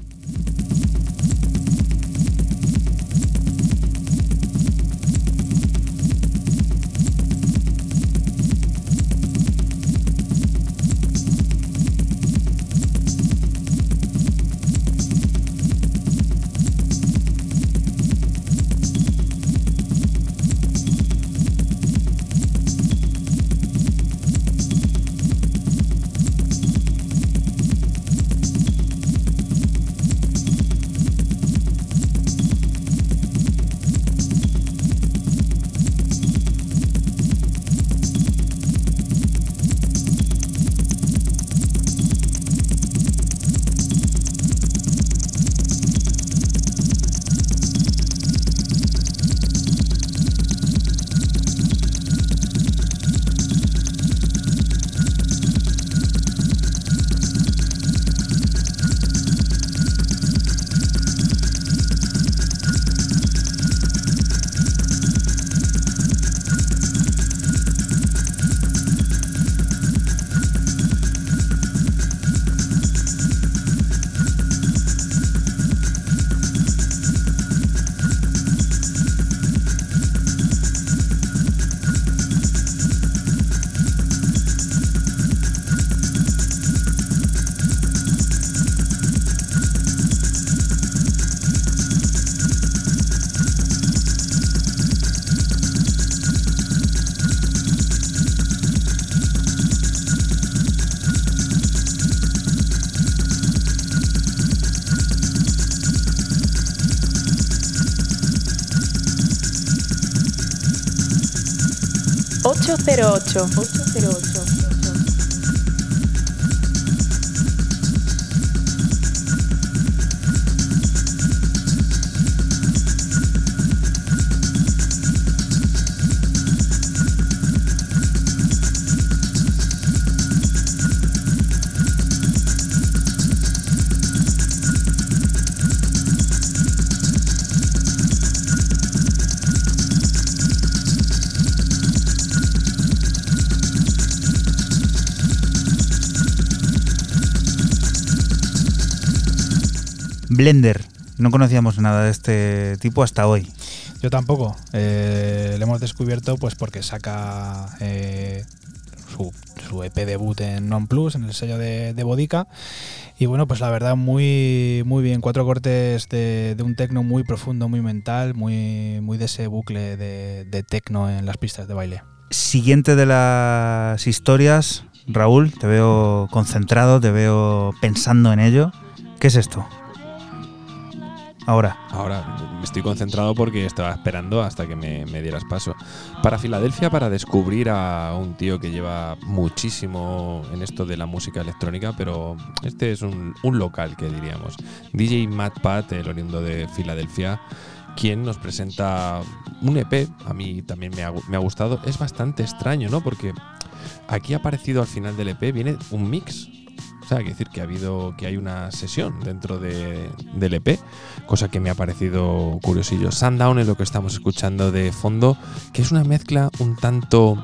808. 808. Blender. No conocíamos nada de este tipo hasta hoy. Yo tampoco. Eh, lo hemos descubierto pues porque saca eh, su, EP debut en Non Plus, en el sello de, de, Bodica. Y bueno, pues la verdad, muy, muy bien. Cuatro cortes de, un tecno muy profundo, muy mental, muy, muy de ese bucle de, de tecno en las pistas de baile. Siguiente de las historias, Raúl, te veo concentrado, te veo pensando en ello. ¿Qué es esto? Ahora. Ahora, me estoy concentrado porque estaba esperando hasta que me, dieras paso. Para Filadelfia, para descubrir a un tío que lleva muchísimo en esto de la música electrónica, pero este es un, local, que diríamos. DJ Matt Pat, el oriundo de Filadelfia, quien nos presenta un EP, a mí también me ha, me ha gustado. Es bastante extraño, ¿no? Porque aquí ha aparecido al final del EP, viene un mix o sea, que decir que ha habido, que hay una sesión dentro de, del EP, cosa que me ha parecido curiosillo. Sundown es lo que estamos escuchando de fondo, que es una mezcla un tanto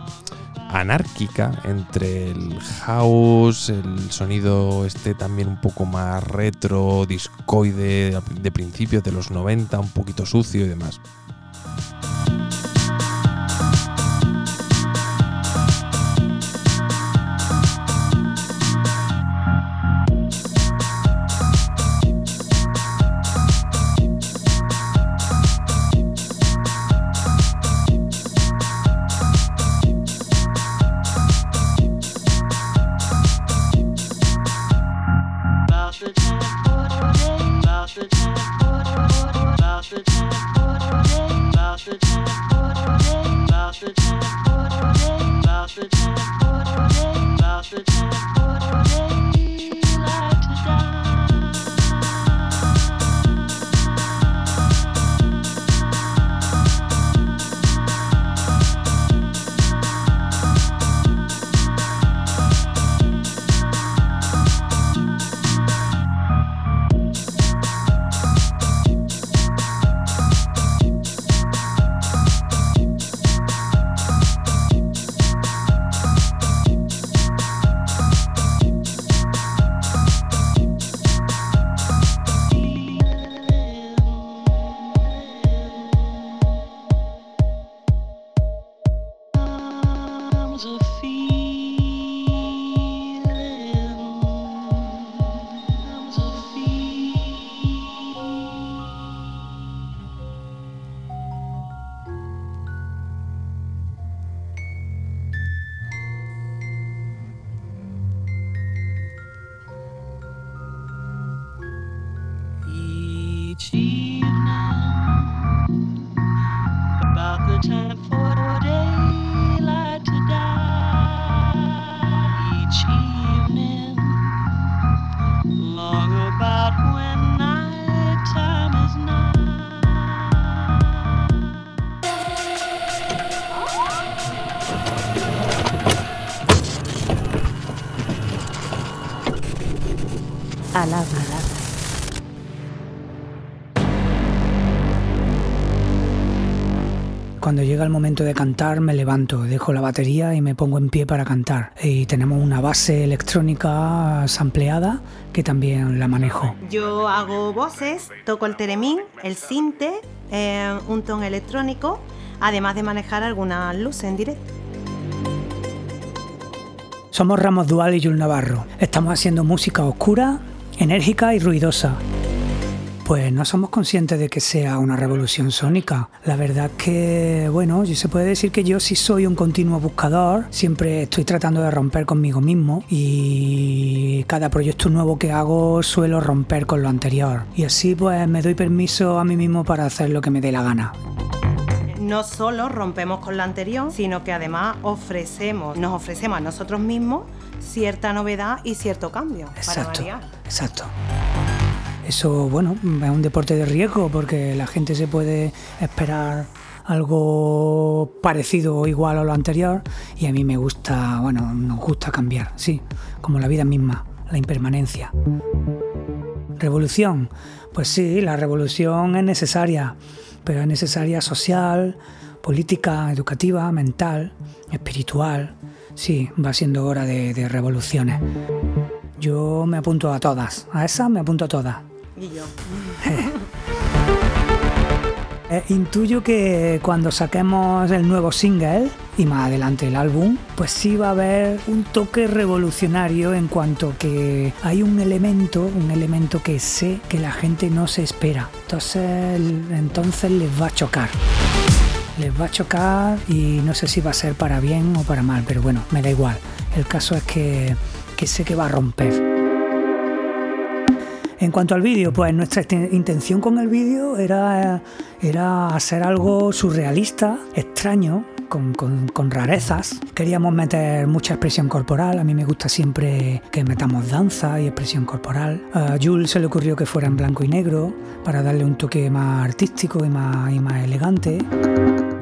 anárquica entre el house, el sonido este también un poco más retro, discoide de principios de los 90, un poquito sucio y demás. Cuando llega el momento de cantar me levanto, dejo la batería y me pongo en pie para cantar. Y tenemos una base electrónica sampleada que también la manejo. Yo hago voces, toco el teremín, el sinte, eh, un ton electrónico, además de manejar algunas luces en directo. Somos Ramos Dual y Jul Navarro. Estamos haciendo música oscura, enérgica y ruidosa. Pues no somos conscientes de que sea una revolución sónica. La verdad que, bueno, se puede decir que yo sí soy un continuo buscador, siempre estoy tratando de romper conmigo mismo y cada proyecto nuevo que hago suelo romper con lo anterior. Y así pues me doy permiso a mí mismo para hacer lo que me dé la gana. no solo rompemos con la anterior, sino que además ofrecemos, nos ofrecemos a nosotros mismos cierta novedad y cierto cambio exacto, Exacto. Eso, bueno, es un deporte de riesgo porque la gente se puede esperar algo parecido o igual a lo anterior y a mí me gusta, bueno, nos gusta cambiar, sí, como la vida misma, la impermanencia. Revolución, pues sí, la revolución es necesaria, pero es necesaria social, política, educativa, mental, espiritual. Sí, va siendo hora de, revoluciones. Yo me apunto a todas, a esas me apunto a todas. (laughs) Eh, intuyo que cuando saquemos el nuevo single y más adelante el álbum, pues sí va a haber un toque revolucionario en cuanto que hay un elemento, un elemento que sé que la gente no se espera. Entonces, entonces les va a chocar. Les va a chocar y no sé si va a ser para bien o para mal, pero bueno, me da igual. El caso es que, que sé que va a romper. En cuanto al vídeo, pues nuestra intención con el vídeo era, era hacer algo surrealista, extraño, con, rarezas. Queríamos meter mucha expresión corporal. A mí me gusta siempre que metamos danza y expresión corporal. A Jules se le ocurrió que fuera en blanco y negro para darle un toque más artístico y más, y más elegante.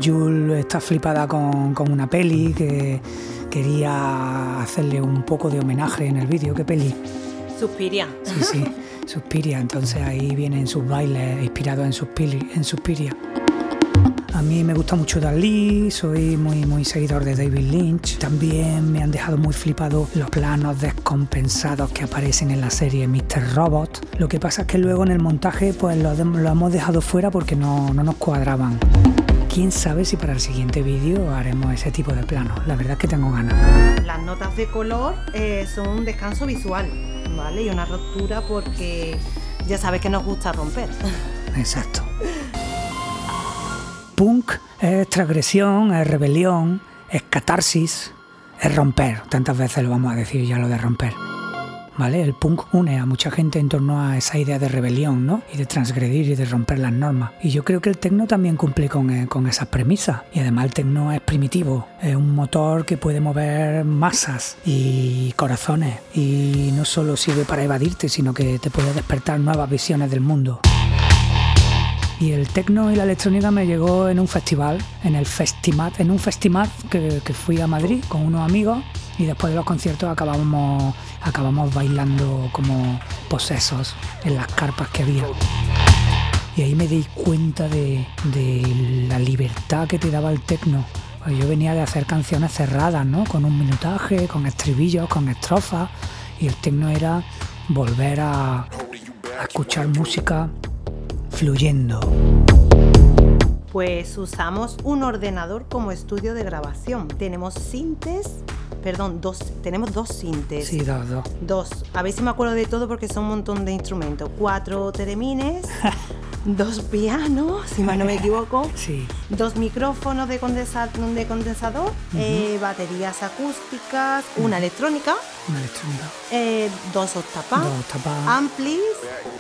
Jules está flipada con, con una peli que quería hacerle un poco de homenaje en el vídeo. ¿Qué peli? Suspiria. Sí, sí. (laughs) Suspiria, entonces ahí vienen sus bailes inspirados en Suspiria. En Suspiria. A mí me gusta mucho Dalí, soy muy, muy seguidor de David Lynch. También me han dejado muy flipado los planos descompensados que aparecen en la serie Mr. Robot. Lo que pasa es que luego en el montaje pues lo, hemos dejado fuera porque no, no nos cuadraban. Quién sabe si para el siguiente vídeo haremos ese tipo de planos. La verdad es que tengo ganas. Las notas de color eh, son un descanso visual. Y una ruptura porque ya sabes que nos gusta romper. Exacto. Punk es transgresión, es rebelión, es catarsis, es romper. Tantas veces lo vamos a decir ya lo de romper. ¿Vale? El punk une a mucha gente en torno a esa idea de rebelión, ¿no? Y de transgredir y de romper las normas. Y yo creo que el tecno también cumple con, eh, con esas premisas. Y además el tecno es primitivo, es un motor que puede mover masas y corazones. Y no solo sirve para evadirte, sino que te puede despertar nuevas visiones del mundo. Y el tecno y la electrónica me llegó en un festival, en el Festimat, en un festival que, que fui a Madrid con unos amigos y después de los conciertos acabamos acabamos bailando como posesos en las carpas que había. Y ahí me di cuenta de, la libertad que te daba el tecno. Pues yo venía de hacer canciones cerradas, ¿no? Con un minutaje, con estribillos, con estrofas. Y el tecno era volver a escuchar música fluyendo. Pues usamos un ordenador como estudio de grabación. Tenemos sintes perdón, dos, tenemos dos sintes. Sí, dos, dos. Dos. A ver si me acuerdo de todo porque son un montón de instrumentos. Cuatro teremines, (laughs) dos pianos, si mal no me equivoco. Sí. Dos micrófonos de, de condensador, eh, baterías acústicas, una electrónica. Una electrónica. Eh, dos octapas. Dos Amplis.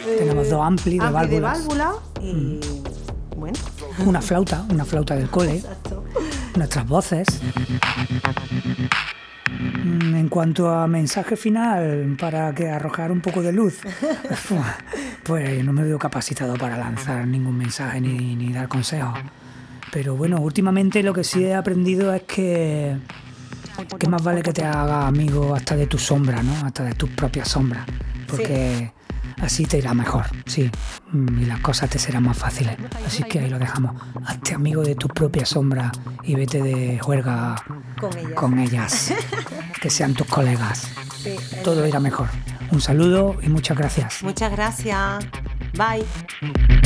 Tenemos dos amplis de válvulas. de válvula y... Bueno. Una flauta, una flauta del cole. Exacto. Nuestras voces. Mm, en cuanto a mensaje final, para que arrojar un poco de luz, (laughs) pues no me veo capacitado para lanzar ningún mensaje ni, dar consejos. Pero bueno, últimamente lo que sí he aprendido es que, que más vale que te haga amigo hasta de tu sombra, ¿no? Hasta de tus propias sombras. Porque así te irá mejor, sí, mm, y las cosas te serán más fáciles. Así que ahí lo dejamos. Hazte amigo de tu propia sombra y vete de juerga con ellas. (laughs) que sean tus colegas. Todo irá mejor. Un saludo y muchas gracias. Muchas gracias. Bye.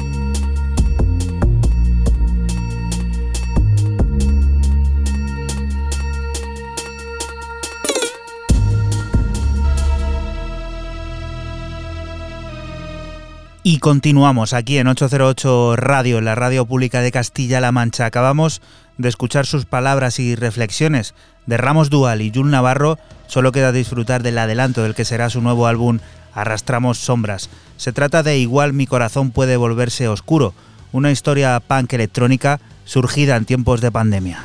Y continuamos aquí en 808 Radio, la radio pública de Castilla-La Mancha. Acabamos de escuchar sus palabras y reflexiones de Ramos Dual y Jul Navarro. Solo queda disfrutar del adelanto del que será su nuevo álbum Arrastramos Sombras. Se trata de Igual mi corazón puede volverse oscuro, una historia punk electrónica surgida en tiempos de pandemia.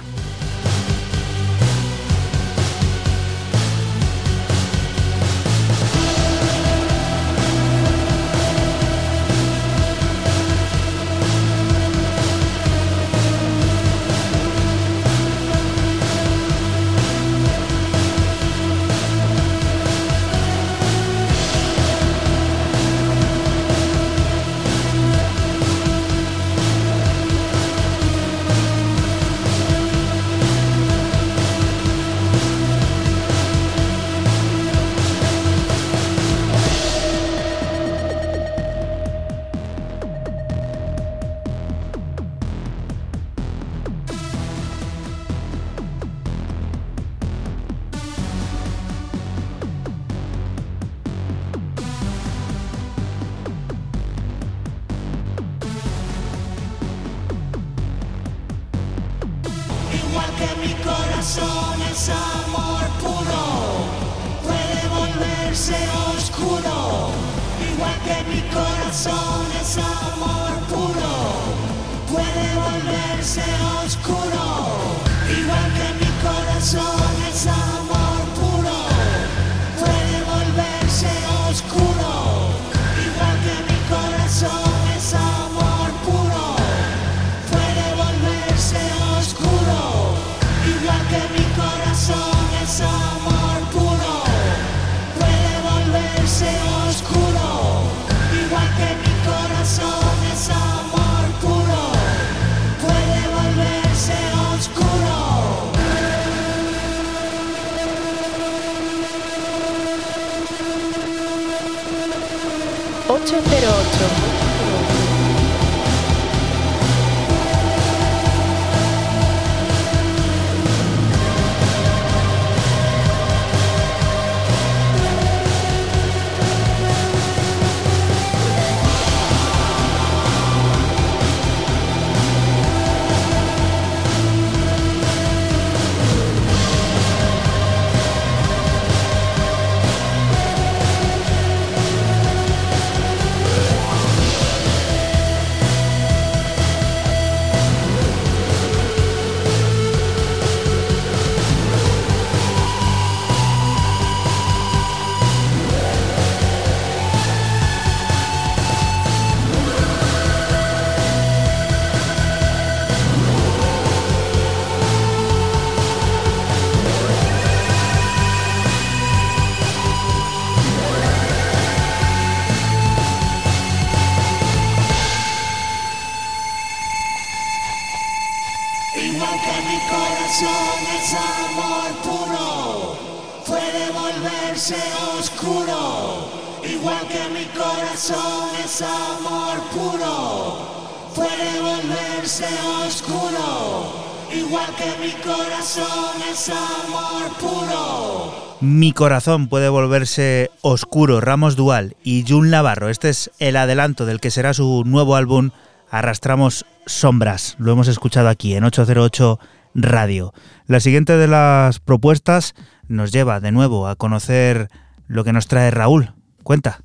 Corazón puede volverse oscuro, Ramos Dual y Jun Navarro. Este es el adelanto del que será su nuevo álbum Arrastramos Sombras. Lo hemos escuchado aquí en 808 Radio. La siguiente de las propuestas nos lleva de nuevo a conocer lo que nos trae Raúl. Cuenta.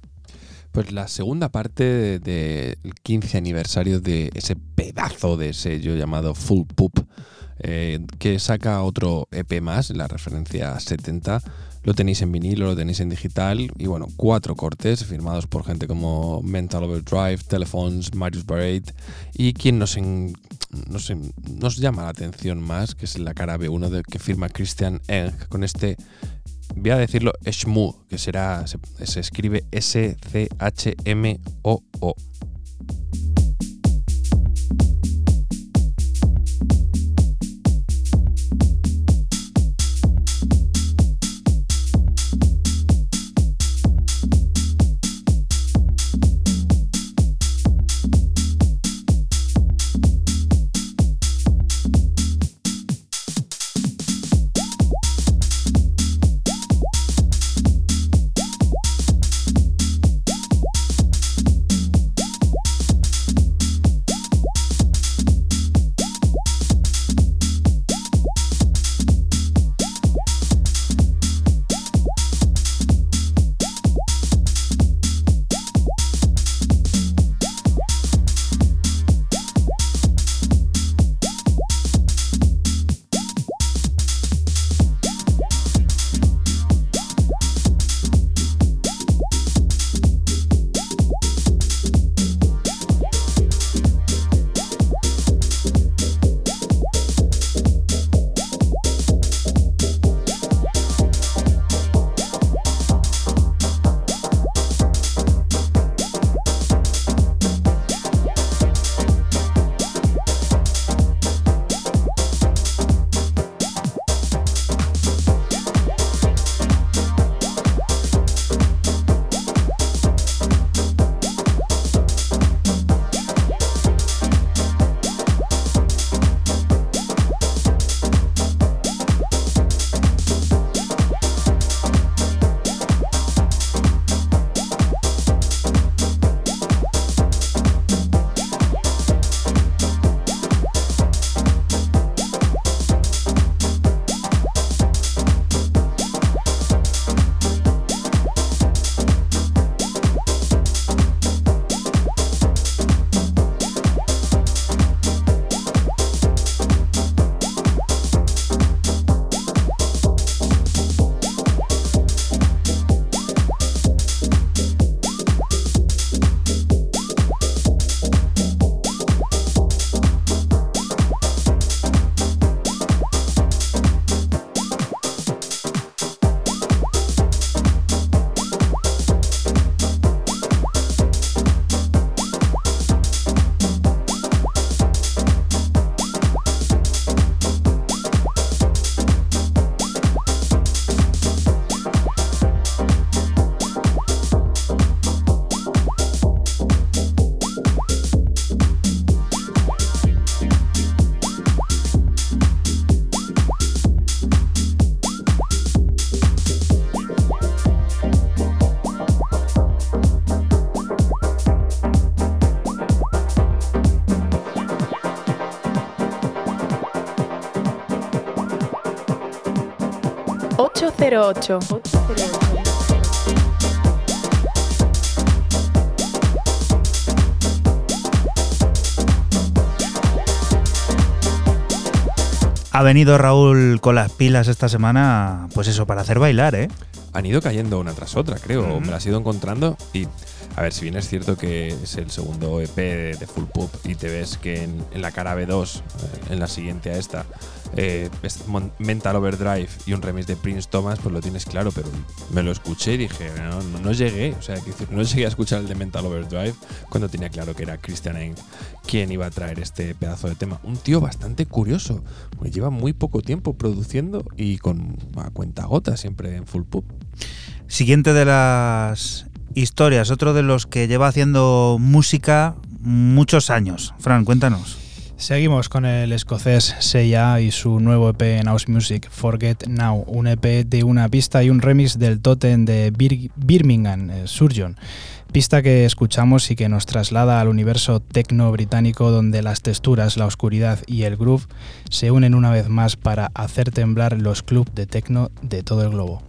Pues la segunda parte del 15 aniversario de ese pedazo de sello llamado Full Poop, eh, que saca otro EP más, la referencia 70 lo tenéis en vinilo, lo tenéis en digital y bueno, cuatro cortes firmados por gente como Mental Overdrive, Telephones, Marius Barrett y quien nos, nos, llama la atención más, que es la cara B1 de, que firma Christian Eng con este, voy a decirlo, Shmu, que será, se, escribe S-C-H-M-O-O. 808. 808. Ha venido Raúl con las pilas esta semana, pues eso, para hacer bailar, ¿eh? Han ido cayendo una tras otra, creo. Me las he ido encontrando y a ver, si bien es cierto que es el segundo EP de, Full Pop y te ves que en, la cara B2, eh, en la siguiente a esta, eh, Mental Overdrive y un remix de Prince Thomas, pues lo tienes claro, pero me lo escuché y dije, no, llegué, o sea, no llegué a escuchar el de Mental Overdrive cuando tenía claro que era Christian Eng quien iba a traer este pedazo de tema. Un tío bastante curioso, pues lleva muy poco tiempo produciendo y con a cuenta gota siempre en Full Pop. Siguiente de las historias, otro de los que lleva haciendo música muchos años. Fran, cuéntanos. Seguimos con el escocés Seiya y su nuevo EP en House Music, Forget Now, un EP de una pista y un remix del Totem de Birmingham, eh, Surgeon. Pista que escuchamos y que nos traslada al universo tecno británico donde las texturas, la oscuridad y el groove se unen una vez más para hacer temblar los clubs de tecno de todo el globo.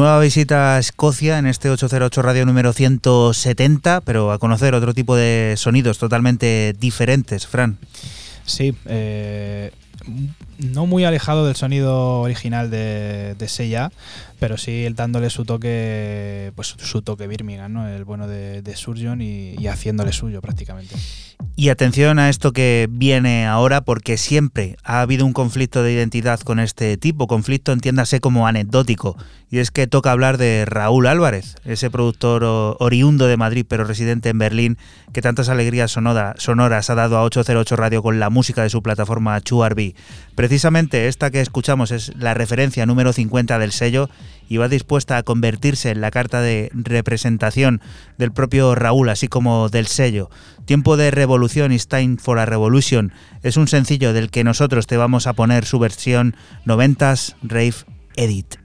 Nueva visita a Escocia en este 808 Radio número 170, pero a conocer otro tipo de sonidos totalmente diferentes, Fran. Sí, eh, no muy alejado del sonido original de, de Seiya, pero sí dándole su toque, pues su toque Birmingham, ¿no? El bueno de, Surgeon y, haciéndole suyo prácticamente. Y atención a esto que viene ahora porque siempre ha habido un conflicto de identidad con este tipo, conflicto entiéndase como anecdótico, y es que toca hablar de Raúl Álvarez, ese productor oriundo de Madrid pero residente en Berlín, que tantas alegrías sonoras ha dado a 808 Radio con la música de su plataforma Chuarby. Precisamente esta que escuchamos es la referencia número 50 del sello y va dispuesta a convertirse en la carta de representación del propio Raúl, así como del sello. Tiempo de revolución, It's Time for a Revolution, es un sencillo del que nosotros te vamos a poner su versión 90s Rave Edit.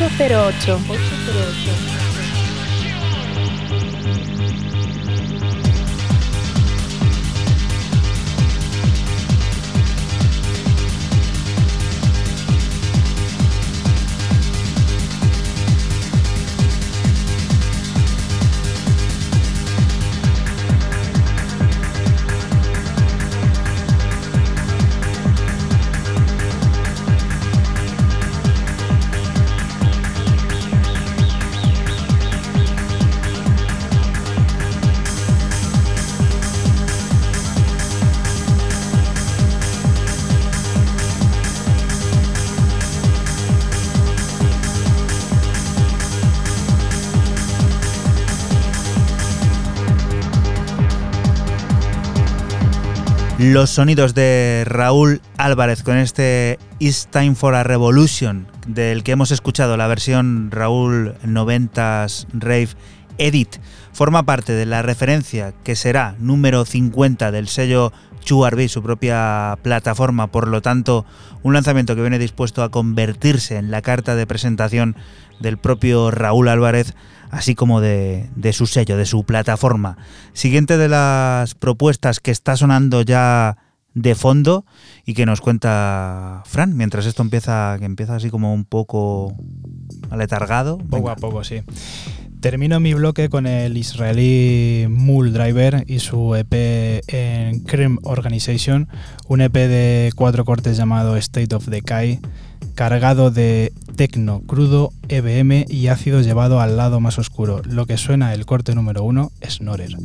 808. Los sonidos de Raúl Álvarez con este It's Time for a Revolution, del que hemos escuchado la versión Raúl 90s Rave Edit, forma parte de la referencia que será número 50 del sello Chuarby, su propia plataforma, por lo tanto, un lanzamiento que viene dispuesto a convertirse en la carta de presentación del propio Raúl Álvarez así como de, su sello, de su plataforma. Siguiente de las propuestas que está sonando ya de fondo y que nos cuenta Fran, mientras esto empieza, que empieza así como un poco aletargado. Poco a poco, sí. Termino mi bloque con el israelí Mule Driver y su EP en Cream Organization, un EP de cuatro cortes llamado State of Decay, cargado de tecno crudo, EBM y ácido llevado al lado más oscuro. Lo que suena el corte número uno, Snorer.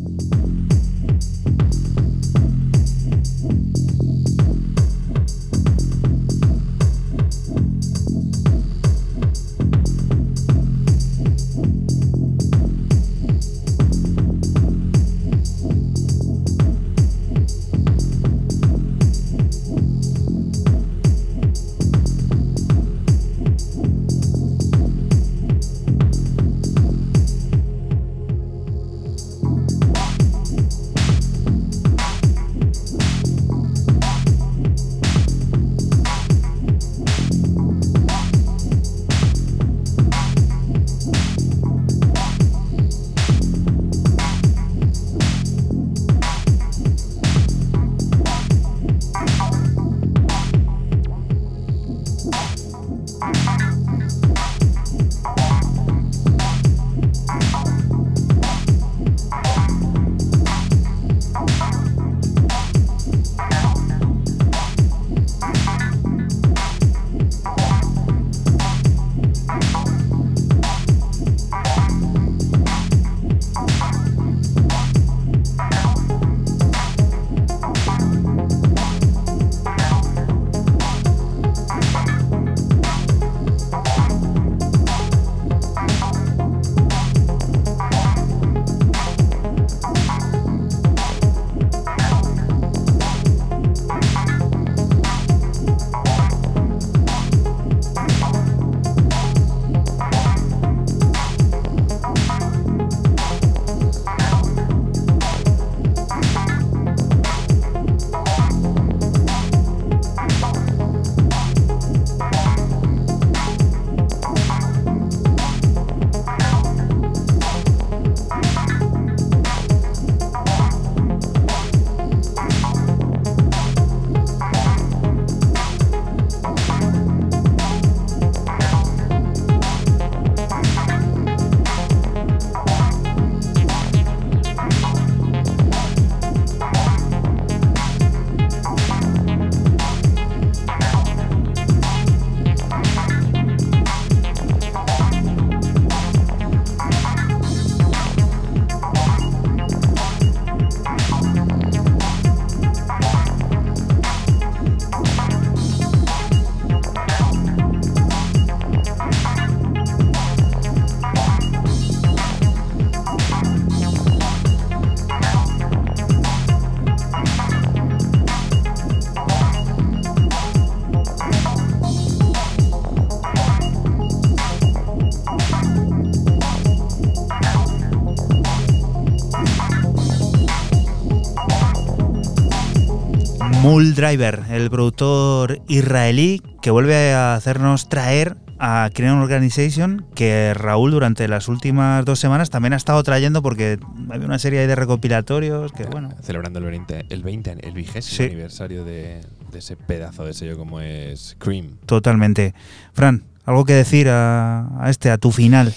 Mul Driver, el productor israelí que vuelve a hacernos traer a Crean Organization, que Raúl durante las últimas dos semanas también ha estado trayendo porque había una serie de recopilatorios que, bueno... Celebrando el 20, el, 20, el vigésimo aniversario de, ese pedazo de sello como es Cream. Totalmente. Fran, ¿algo que decir a, a este, a tu final?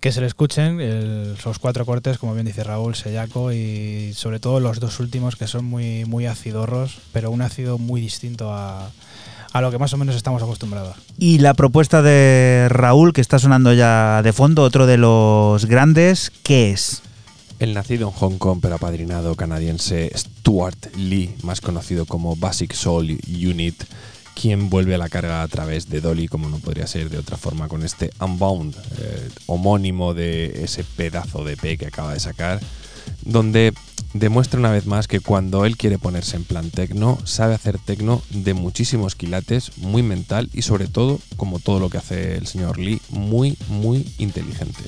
Que se le escuchen esos cuatro cortes, como bien dice Raúl, Sellaco, y sobre todo los dos últimos que son muy, muy acidorros, pero un ácido muy distinto a, a lo que más o menos estamos acostumbrados. Y la propuesta de Raúl, que está sonando ya de fondo, otro de los grandes, ¿qué es? El nacido en Hong Kong pero apadrinado canadiense Stuart Lee, más conocido como Basic Soul Unit, quien vuelve a la carga a través de Dolly, como no podría ser de otra forma, con este Unbound, eh, homónimo de ese pedazo de P que acaba de sacar, donde demuestra una vez más que cuando él quiere ponerse en plan tecno, sabe hacer tecno de muchísimos quilates, muy mental y sobre todo, como todo lo que hace el señor Lee, muy, muy inteligente.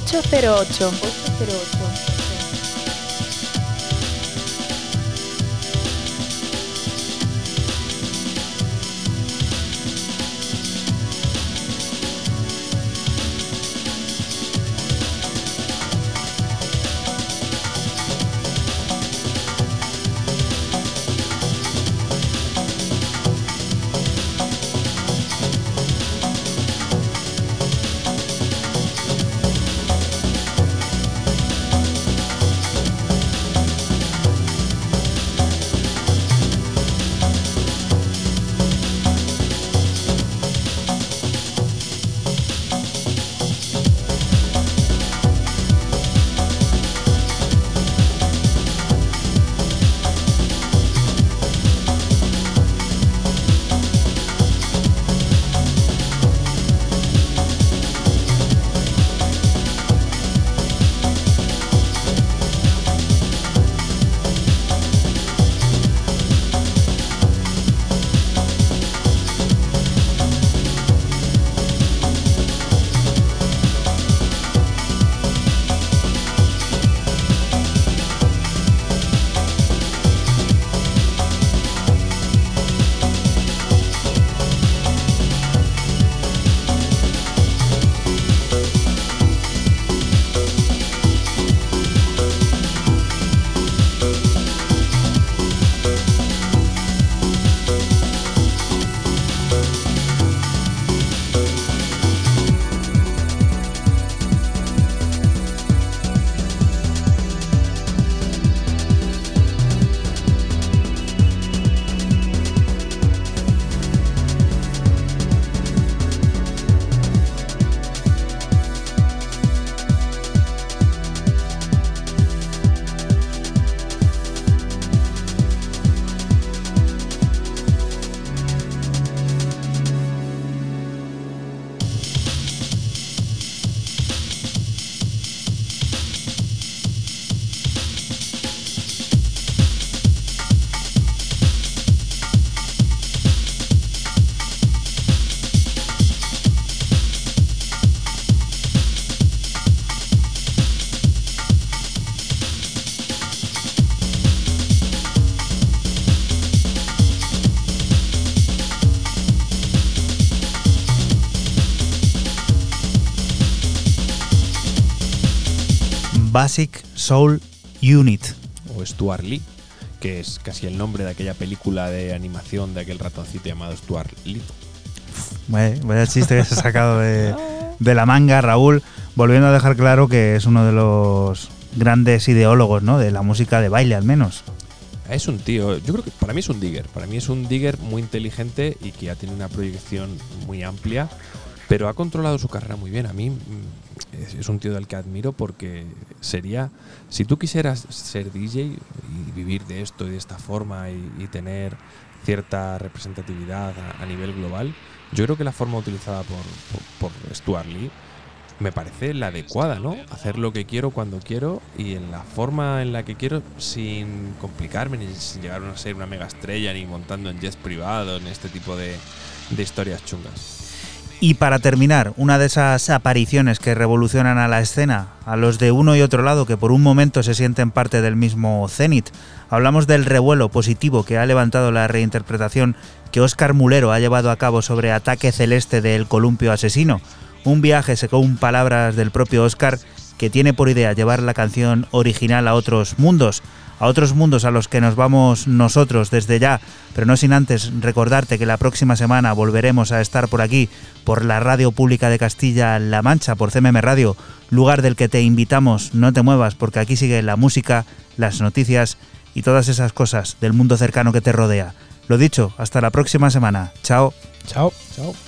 808. 808. Basic Soul Unit. O Stuart Lee, que es casi el nombre de aquella película de animación de aquel ratoncito llamado Stuart Lee. Vaya, chiste que se ha sacado (laughs) de, la manga, Raúl, volviendo a dejar claro que es uno de los grandes ideólogos ¿no? de la música de baile, al menos. Es un tío, yo creo que para mí es un digger, para mí es un digger muy inteligente y que ya tiene una proyección muy amplia, pero ha controlado su carrera muy bien. A mí es, un tío del que admiro porque sería, si tú quisieras ser DJ y vivir de esto y de esta forma y, tener cierta representatividad a, nivel global, yo creo que la forma utilizada por, por, Stuart Lee me parece la adecuada, ¿no? Hacer lo que quiero cuando quiero y en la forma en la que quiero sin complicarme ni sin llegar a ser una mega estrella ni montando en jets privados ni este tipo de, de historias chungas. Y para terminar, una de esas apariciones que revolucionan a la escena, a los de uno y otro lado que por un momento se sienten parte del mismo cenit. Hablamos del revuelo positivo que ha levantado la reinterpretación que Oscar Mulero ha llevado a cabo sobre Ataque Celeste del Columpio Asesino, un viaje según palabras del propio Oscar que tiene por idea llevar la canción original a otros mundos, a otros mundos a los que nos vamos nosotros desde ya, pero no sin antes recordarte que la próxima semana volveremos a estar por aquí, por la Radio Pública de Castilla-La Mancha, por CMM Radio, lugar del que te invitamos, no te muevas, porque aquí sigue la música, las noticias y todas esas cosas del mundo cercano que te rodea. Lo dicho, hasta la próxima semana. Chao. Chao. Chao.